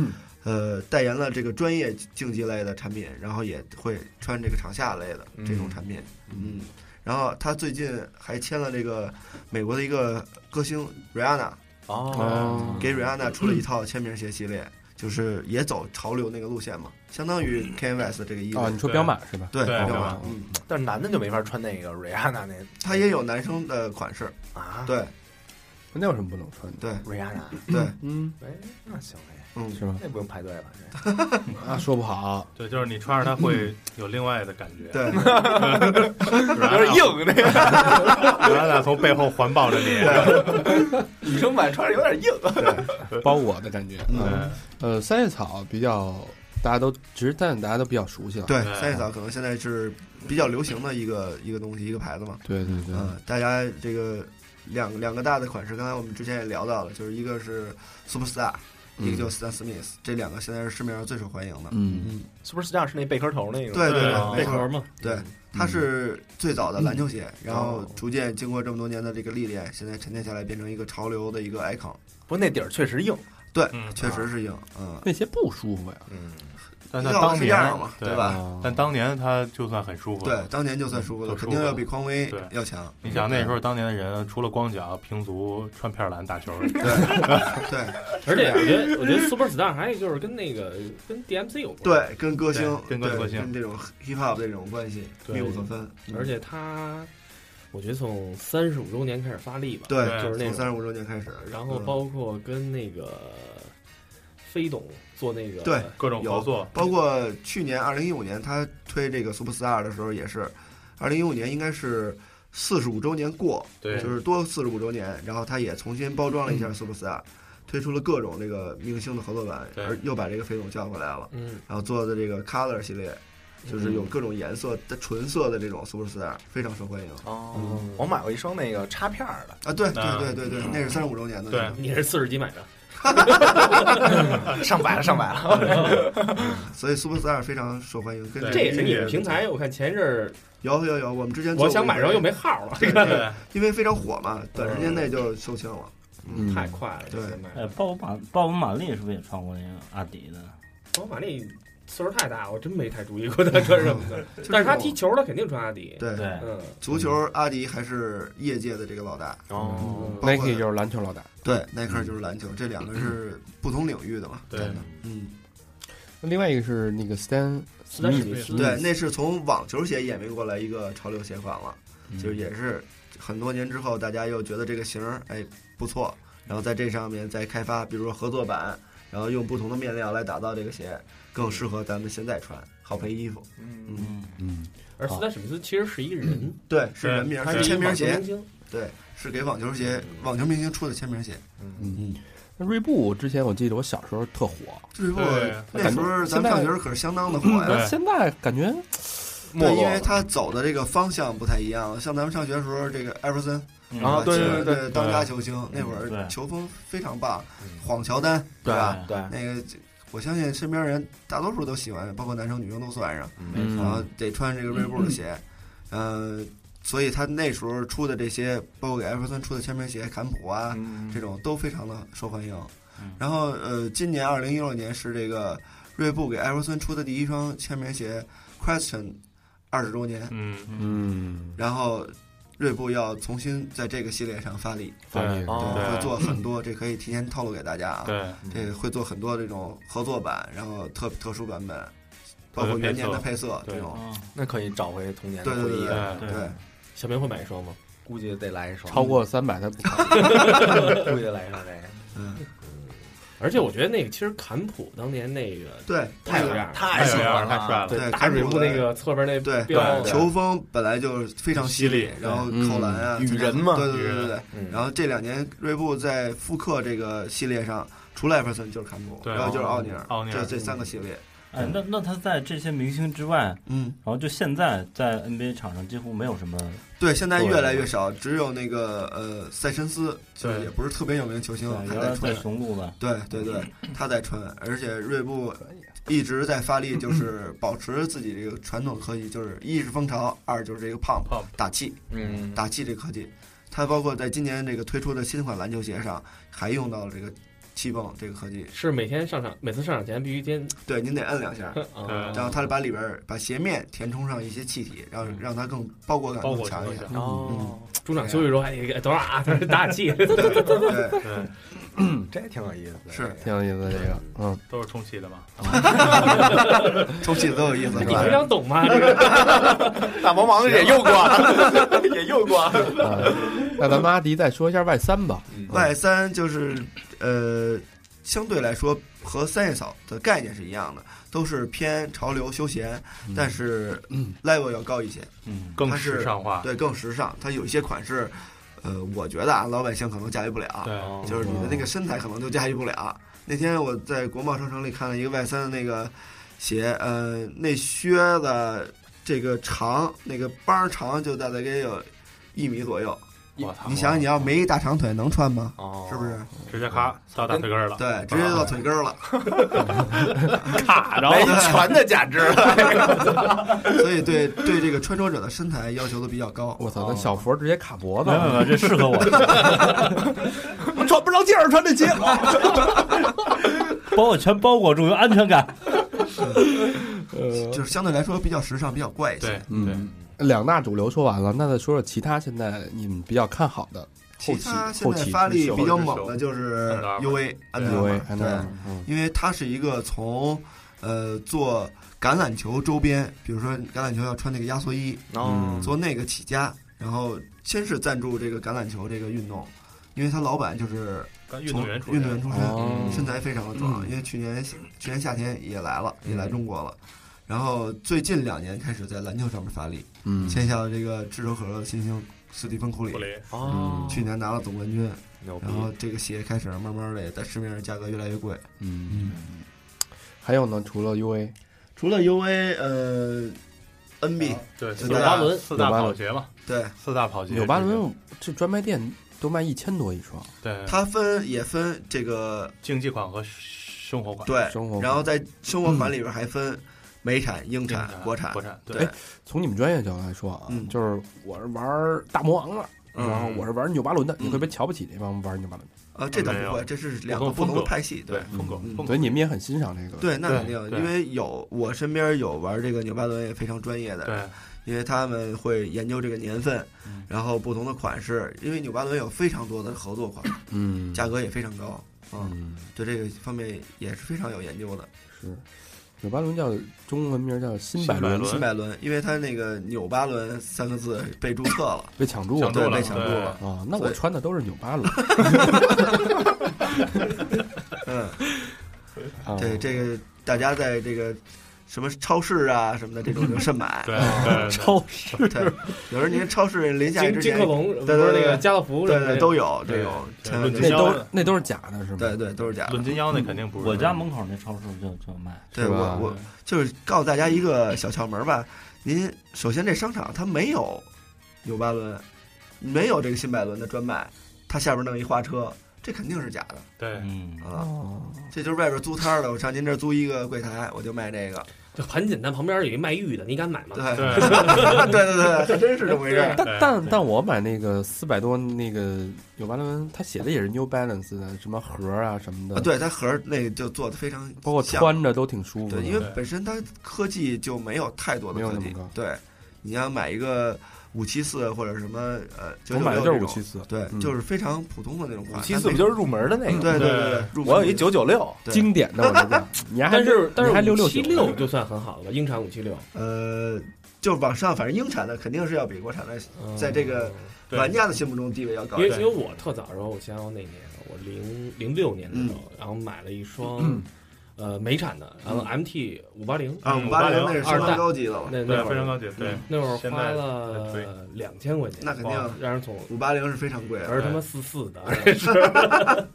呃代言了这个专业竞技类的产品，然后也会穿这个场下类的这种产品，嗯，然后他最近还签了这个美国的一个歌星 Rihanna，哦，给 Rihanna 出了一套签名鞋系列，就是也走潮流那个路线嘛，相当于 Kanye West 这个衣服。啊，你说彪马是吧？对，彪彪马，嗯，但是男的就没法穿那个瑞安娜那 (laughs) 他也有男生的款式，啊，对。那有什么不能穿的？对。瑞安娜，对，嗯，哎，那行哎，嗯，是吧？那不用排队了，这 (laughs) 啊，说不好，对，就是你穿着它会有另外的感觉。对，(laughs) 有点硬，那个 (laughs) 然后呢，从背后环抱着你。女生版穿着有点硬。包我的感觉。嗯嗯，呃，三叶草比较大家都，其实但大家都比较熟悉了。对，对三叶草可能现在是比较流行的一个一个东西，一个牌子嘛。对对对，嗯，大家这个两两个大的款式，刚才我们之前也聊到了，就是一个是 Superstar，、一个叫 Stan Smith，这两个现在是市面上最受欢迎的。嗯 Super Star 是那贝壳头那个，对对啊对，贝壳嘛，对，它是最早的篮球鞋，然后哦逐渐经过这么多年的这个历练，现在沉淀下来变成一个潮流的一个 icon。不过那底儿确实硬，对，嗯确实是硬，嗯，那些不舒服呀，嗯，但他当年嘛，对吧？啊但当年他就算很舒服对，当年就算舒服了，肯定要比匡威对。要强。你想那时候当年的人，除了光脚、平足、穿片儿蓝打球，对 (laughs) 对，而且我觉得，我觉得 Super Star 还有就是跟那个跟 DMC 有关，，对，跟歌星，跟歌星跟这种 hip hop 这种关系对密不可分。嗯。而且它，我觉得从三十五周年开始发力吧，对，就是那从三十五周年开始，然后嗯包括跟那个飞董做那个对各种合作，包括去年二零一五年他推这个 Superstar 的时候，也是二零一五年应该是四十五周年过，对就是多四十五周年，然后他也重新包装了一下 Superstar，推出了各种这个明星的合作版，对而又把这个飞董叫回来了，嗯，然后做的这个 Color 系列。就是有各种颜色的纯色的这种 Superstar 非常受欢迎哦嗯，我买过一双那个插片儿的，啊！对啊对对对对，那是三十五周年的对，你是四十几买的，(laughs) 上百了，上百了。(laughs) 所以 Superstar 非常受欢迎。跟这也是你们平台，我看前一阵儿有有有，我们之前我想买，过一然后又没号了，对对，因为非常火嘛，短时间内就售罄了。嗯太快了，对现在哎，鲍勃马鲍勃马利是不是也穿过那个阿迪的？鲍勃马那岁数太大，我真没太注意过他穿什么的。(laughs) 但是他踢球，他肯定穿阿迪。对对，嗯，足球，阿迪还是业界的这个老大。哦，Nike 就是篮球老大，对，耐克就是篮球，这两个是不同领域的嘛。对的嗯，那另外一个是那个 Stan 斯坦史 Smith，对，那是从网球鞋演变过来一个潮流鞋款了，嗯就是也是很多年之后，大家又觉得这个型儿哎不错，然后在这上面再开发，比如说合作版，然后用不同的面料来打造这个鞋，更适合咱们现在穿，好配衣服。嗯，嗯，嗯，而斯坦史密斯其实是一个人，对，是人名，是签名鞋。对，是给网球鞋、网球明星出的签名鞋。嗯嗯，那锐步之前我记得我小时候特火，锐步那时候咱们上学可是相当的火呀。对现在感觉对，因为他走的这个方向不太一样。像咱们上学的时候，这个艾弗森嗯啊对对对对当家球星，那会儿球风非常棒嗯，晃乔丹，对吧？对，那个我相信身边人大多数都喜欢，包括男生女生都算上，嗯然后得穿这个锐步的鞋，嗯，所以他那时候出的这些，包括给艾弗森出的签名鞋、坎普啊，嗯这种都非常的受欢迎嗯。然后呃，今年二零一六年是这个锐步给艾弗森出的第一双签名鞋 Question 二十周年，嗯，嗯，然后锐步要重新在这个系列上发力，发力哦对，会做很多，这可以提前透露给大家啊。对，这个会做很多这种合作版，然后特特殊版本，包括元年的配色这种。哦那可以找回童年的对对对回忆啊，对对，小明会买一双吗？估计得来一双，超过三百他不考 (laughs) 估计得来一双这个。嗯，而且我觉得那个其实坎普当年那个对，太有样太喜欢了，太帅了对大水部那个侧边那对，对球风本来就非常犀利，然后扣篮啊，嗯参加雨人嘛对对对对然后这两年锐步在复刻这个系列上，除了艾弗森就是坎普，然后就是奥尼尔，奥尼尔这这三个系列。哎，那那他在这些明星之外，嗯，然后就现在在 NBA 场上几乎没有什么，对，现在越来越。少，只有那个呃塞申斯，就是也不是特别有名的球星，对，还在穿。雄鹿吧，对对 (laughs) 对，他在穿，而且锐步一直在发力，就 (laughs) 是保持自己这个传统科技，就是一是风潮，二就是这个 pump Pump 打气嗯，打气这科技。它包括在今年这个推出的新款篮球鞋上，还用到了这个气泵这个科技。是每天上场，每次上场前必须先对，您得摁两下，(laughs) 啊，然后它把里边把鞋面填充上一些气体，然后让它更包裹感包更强一些哦，(laughs) 中场休息时候还得等会儿啊，他是打气，(laughs) 对，对，这挺有意思的，是。挺有意思的这个，嗯，都是充气的嘛，充气的都有意思，你非？常懂吗？这个大魔王也用过，也用过，啊那咱们阿迪再说一下 Y 三吧，Y 三就是呃，相对来说和三叶草的概念是一样的，都是偏潮流休闲，但是 level 要高一些，嗯，更时尚化，对，更时尚。它有一些款式，呃，我觉得啊，老百姓可能驾驭不了，对，就是你的那个身材可能就驾驭不了。那天我在国贸商城里看了一个外三的那个鞋，呃，那靴子这个长那个帮儿长就大概有一米左右。我操！你想想，你要没一大长腿能穿吗？哦，是不是？直接咔到大腿根儿了。对，直接到腿根儿了。(laughs) 卡着没拳的价值了。(laughs) 所以对对这个穿着者的身材要求都比较高。我操，那小佛直接卡脖子没有没，有，这适合我，(laughs) 我穿不着劲儿穿这鞋。把我全包裹住，有安全感。就是相对来说比较时尚，比较怪一些对。嗯，两大主流说完了，那再说说其他现在你们比较看好的后其期他现在后期发力比较猛的就是安德尔 UA 安德 U 尔 A 玛，对，嗯。因为它是一个从呃做橄榄球周边，比如说橄榄球要穿那个压缩衣，哦，做那个起家，然后先是赞助这个橄榄球这个运动，因为他老板就是运从动员出身。运动员出身，哦。身材非常的壮，嗯。因为去年去年夏天也来了，也来中国了。然后最近两年开始在篮球上面发力，嗯。签下了这个炙手可热的新星斯蒂芬库里。库，里，哦，去年拿了总冠军，然！后这个鞋开始慢慢的也在市面上价格越来越贵。嗯，还有呢，除了 U A，除了 UA，呃，NB 对，四就大家大四大纽巴伦。跑鞋嘛，对。四大跑鞋。纽巴伦这专卖店都卖一千多一双，对，它分也分这个竞技款和生活款。对生活，然后在生活款里边还分美产、英产、国产国。产，对。对，从你们专业角度来说啊，嗯。就是我是玩大魔王的，嗯。然后我是玩纽巴伦的，嗯。你会不会瞧不起这帮玩纽巴伦的？呃，这倒不会，这是两个不不同的派系。对。对，风格所以你们也很欣赏这个。对，那肯定，因为有我身边有玩这个纽巴伦也非常专业的，对，因为他们会研究这个年份，嗯。然后不同的款式，因为纽巴伦有非常多的合作款，嗯，价格也非常高。嗯，嗯。对这个方面也是非常有研究的。是纽巴伦叫中文名叫新百伦新百伦，因为它那个纽巴伦三个字被注册了，(laughs) 被抢注了。对，被抢注了。啊！那我穿的都是纽巴伦。(laughs) 嗯，(laughs) 啊。对，这个大家在这个什么超市啊什么的这种就慎买。(laughs) 对对，超市对，有时候您超市临下金之前，金克隆不对对那个家乐福对对都有这对种，那都那都是假的，是吗？对对都是假的论。斤腰那肯定不是。我家门口那超市就就卖，对我我就是告诉大家一个小窍门吧，您首先这商场它没有纽巴伦，没有这个新百伦的专卖，它下边弄一花车，这肯定是假的对，嗯，啊！哦，这就是外边租摊儿的，我上您这儿租一个柜台，我就卖这个。就很简单，旁边有一卖玉的，你敢买吗？对对 (laughs) 对对对，还真是这么回事但。但但我买那个四百多那个纽巴伦，他写的也是 New Balance 的，什么盒啊什么的，啊，，对，它盒那个就做的非常包括像穿着都挺舒服的。对，因为本身它科技就没有太多的科技。对，你要买一个五七四或者什么呃，我买的就是五七四，对，嗯。就是非常普通的那种款。七四不就是入门的那个？对对对入我有一九九六，经典的我知道。(laughs) 你还但是但是你还六六七六就算很好了吧，英产五七六，呃，就往上，反正英产的肯定是要比国产的在这个玩家的心目中地位要高。因为一点。因为我特早的时候，我想想我哪年，我零零六年的时候，然后买了一双呃美产的，然后 MT 五八零啊，嗯五八零那是相当二代。高级的了，对那那非常高级，对，那会儿花了对两千块钱，那肯定让人从五八零是非常贵的，而他妈四四的，(laughs)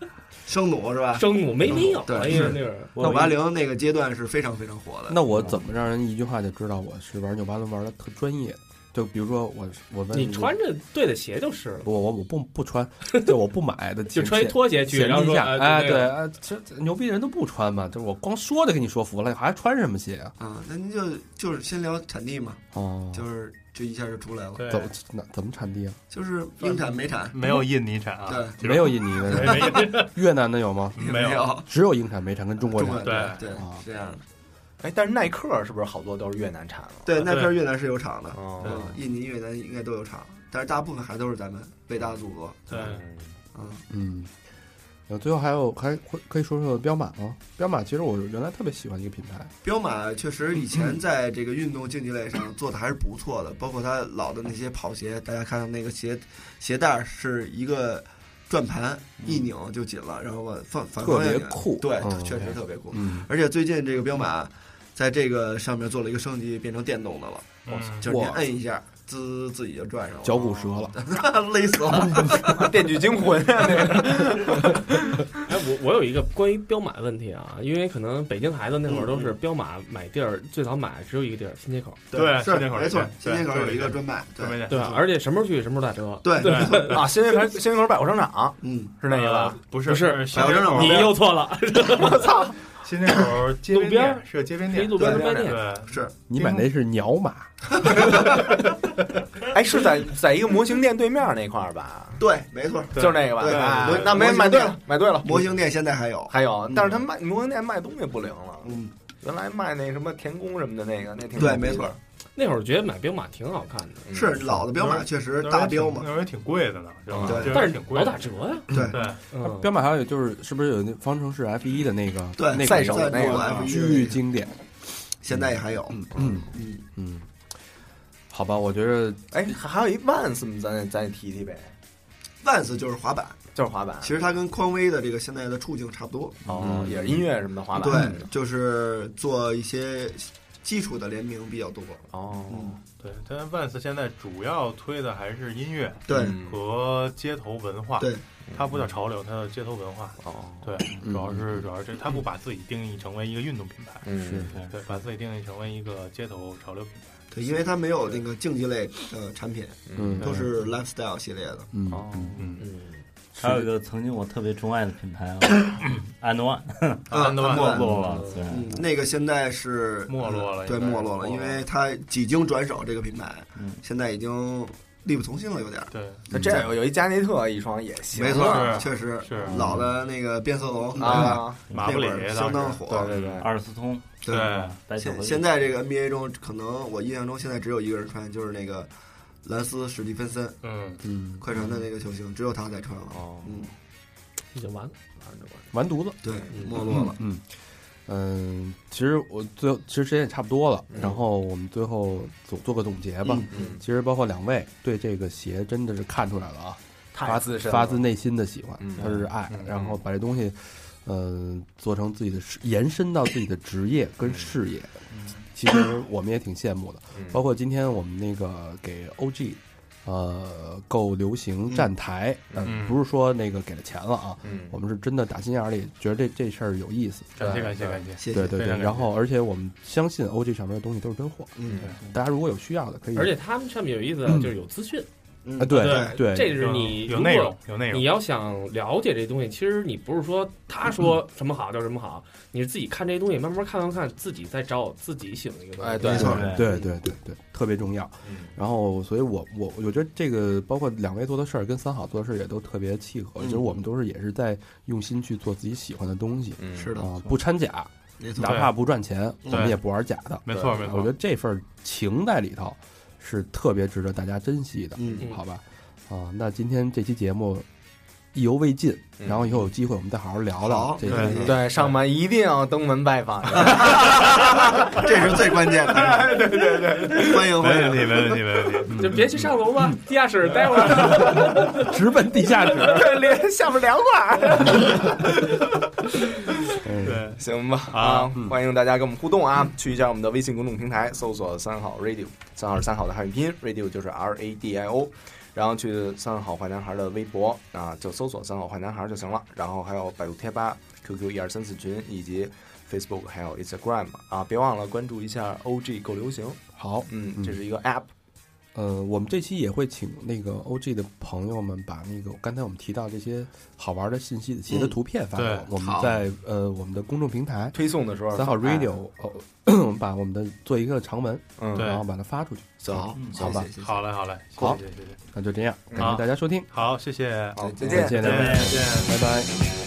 生弩是吧？生弩没没有，那会儿。五八零那个阶段是非常非常火的。那我怎么让人一句话就知道我是玩纽巴伦玩的特专业？就比如说我我问你穿着对的鞋就是了，不我我不不穿，对我不买的前，就穿一拖鞋去，前然后说哎对，就那个哎这这牛逼人都不穿嘛，就是我光说的给你说服了，还穿什么鞋啊？啊，那您就就是先聊产地嘛，哦，就是就一下就出来了，对怎么那怎么产地啊？就是英产美产，没有印尼产啊，对没有印尼的，越南的有吗？没有有只有英产、美产跟中国产。对对这样的。哎，但是耐克是不是好多都是越南产的？对，耐克越南是有厂的，哦嗯，印尼、越南应该都有厂，但是大部分还都是咱们伟大的祖国。对，嗯，嗯，然后最后还有还会可以说说彪马吗？彪马其实我原来特别喜欢一个品牌，彪马确实以前在这个运动竞技类上做的还是不错的，包括它老的那些跑鞋，大家看到那个鞋鞋带儿是一个转盘，一拧就紧了，然后往反反特方向拧别酷。对，嗯确实特别酷。嗯，而且最近这个彪马在这个上面做了一个升级，变成电动的了，嗯就是您摁一下，滋自己就转上了，脚骨折了，(laughs) 勒死了。(laughs)《电锯惊魂》啊，那个哎，我我有一个关于彪马的问题啊，因为可能北京孩子那会儿都是彪马买地儿，最早买只有一个地儿，新街口，对新街口没错，新街口有一个专卖，专卖店对吧？而且什么时候去什么时候打折。对对啊，新街口新街口百货商场嗯，是那个不是不是百货商场你又错了，(laughs) 我操！新街口街边路边店是个街边店，是一路边的对饭店。对，是你买那是鸟马，(laughs) 哎，是在在一个模型店对面那块儿吧？对，没错。就是那个吧？对啊对那没买对了，买对了。模型店现在还有，还有嗯，但是他卖模型店卖东西不灵了。嗯，原来卖那什么田宫什么的那个，那挺对，没错，那会儿觉得买彪马挺好看的，嗯是老的彪马，确实大彪嘛那，时候也挺贵的呢？对这但是挺贵的老打折呀。对对，嗯，彪马还有就是是不是有那方程式 F 一的那个对那赛手个那个巨经典，现在也还有，嗯嗯，嗯，好吧，我觉得哎，还还有一 Vans，咱咱也提提呗，万斯就是滑板，就是滑板。其实它跟匡威的这个现在的处境差不多，哦，也是音乐什么的滑板。对，就是做一些基础的联名比较多，哦，对，但 Vans 现在主要推的还是音乐对。嗯和街头文化，对，它不叫潮流，它叫街头文化。哦，对，主要是主要是这，它不把自己定义成为一个运动品牌，嗯，对，把自己定义成为一个街头潮流品牌。对，因为它没有那个竞技类的产品，嗯。都是 lifestyle 系列的，嗯，嗯，还有一个曾经我特别钟爱的品牌啊，And One，啊，安德万没安落了，那个现在是没落了对，没落了，因为它几经转手，这个品牌嗯现在已经力不从心了，有点儿。对，那这有有一加内特一双也行，没错，确实是老的那个变色龙？啊，马布里那会儿相当火。对对对，阿尔斯通，对现现在这个 NBA 中，可能我印象中现在只有一个人穿，就是那个兰斯史蒂芬森，嗯，嗯，快船的那个球星，只有他在穿了。哦，嗯，已经完了。完犊子。对，嗯没落了。嗯嗯，其实我最后其实时间也差不多了，嗯然后我们最后总做个总结吧。嗯嗯，其实包括两位对这个鞋真的是看出来了啊，发太资深了，发自内心的喜欢嗯，它是爱嗯，然后把这东西，呃，做成自己的，延伸到自己的职业跟事业。其实我们也挺羡慕的，嗯包括今天我们那个给 OG，呃，够流行站台，不是说那个给了钱了啊，嗯，我们是真的打心眼儿里觉得这这事儿有意思。感谢感谢感谢，谢谢。对对对，然后而且我们相信 OG 上面的东西都是真货，嗯大家如果有需要的可以，而且他们上面有意思，就是有资讯，嗯啊，对对对，这是你有内容有内容。你，要想了解这东西，其实你不是说他说什么好就什么好，你是自己看这些东西，慢慢看看看，自己再找自己喜欢的一个东西。哎对没错对对对对，特别重要。嗯。然后，所以我我我觉得这个包括两位做的事儿跟三好做的事儿也都特别契合，嗯。就是我们都是也是在用心去做自己喜欢的东西嗯，是的，啊，不掺假，没错。哪。怕不赚钱，我们也不玩假的。没错没错。我觉得，这份情在里头是特别值得大家珍惜的，嗯好吧？啊，那今天这期节目意犹未尽，嗯然后以后有机会我们再好好聊聊好这些对。对，上班一定要登门拜访。(laughs) 这是最关键的。(laughs) 对对对，欢迎欢迎。没问题没问题没问题，就别去上楼吧，地下室待会儿。(laughs) 直奔地下室。连下面凉快。嗯对，行吧啊啊，欢迎大家跟我们互动啊！去一下我们的微信公众平台，搜索“三好 radio”，三好是三好的汉语拼音，radio 就是 R A D I O，然后去三好坏男孩的微博啊，就搜索“三好坏男孩”就行了。然后还有百度贴吧、QQ 一二三四群以及 Facebook 还有 Instagram 啊，别忘了关注一下 OG 够流行，好，嗯，嗯这是一个 App，呃，我们这期也会请那个 OG 的朋友们把那个刚才我们提到这些好玩的信息的图片发给我对们，我们在呃我们的公众平台推送的时候三号哎 Radio，哦，(clears throat) 我们把我们的做一个长文，嗯，然后把它发出去。走，好，好吧好嘞好嘞，好谢谢谢谢，那就这样，感谢大家收听，好谢谢，好，再再见。见，再见。拜拜。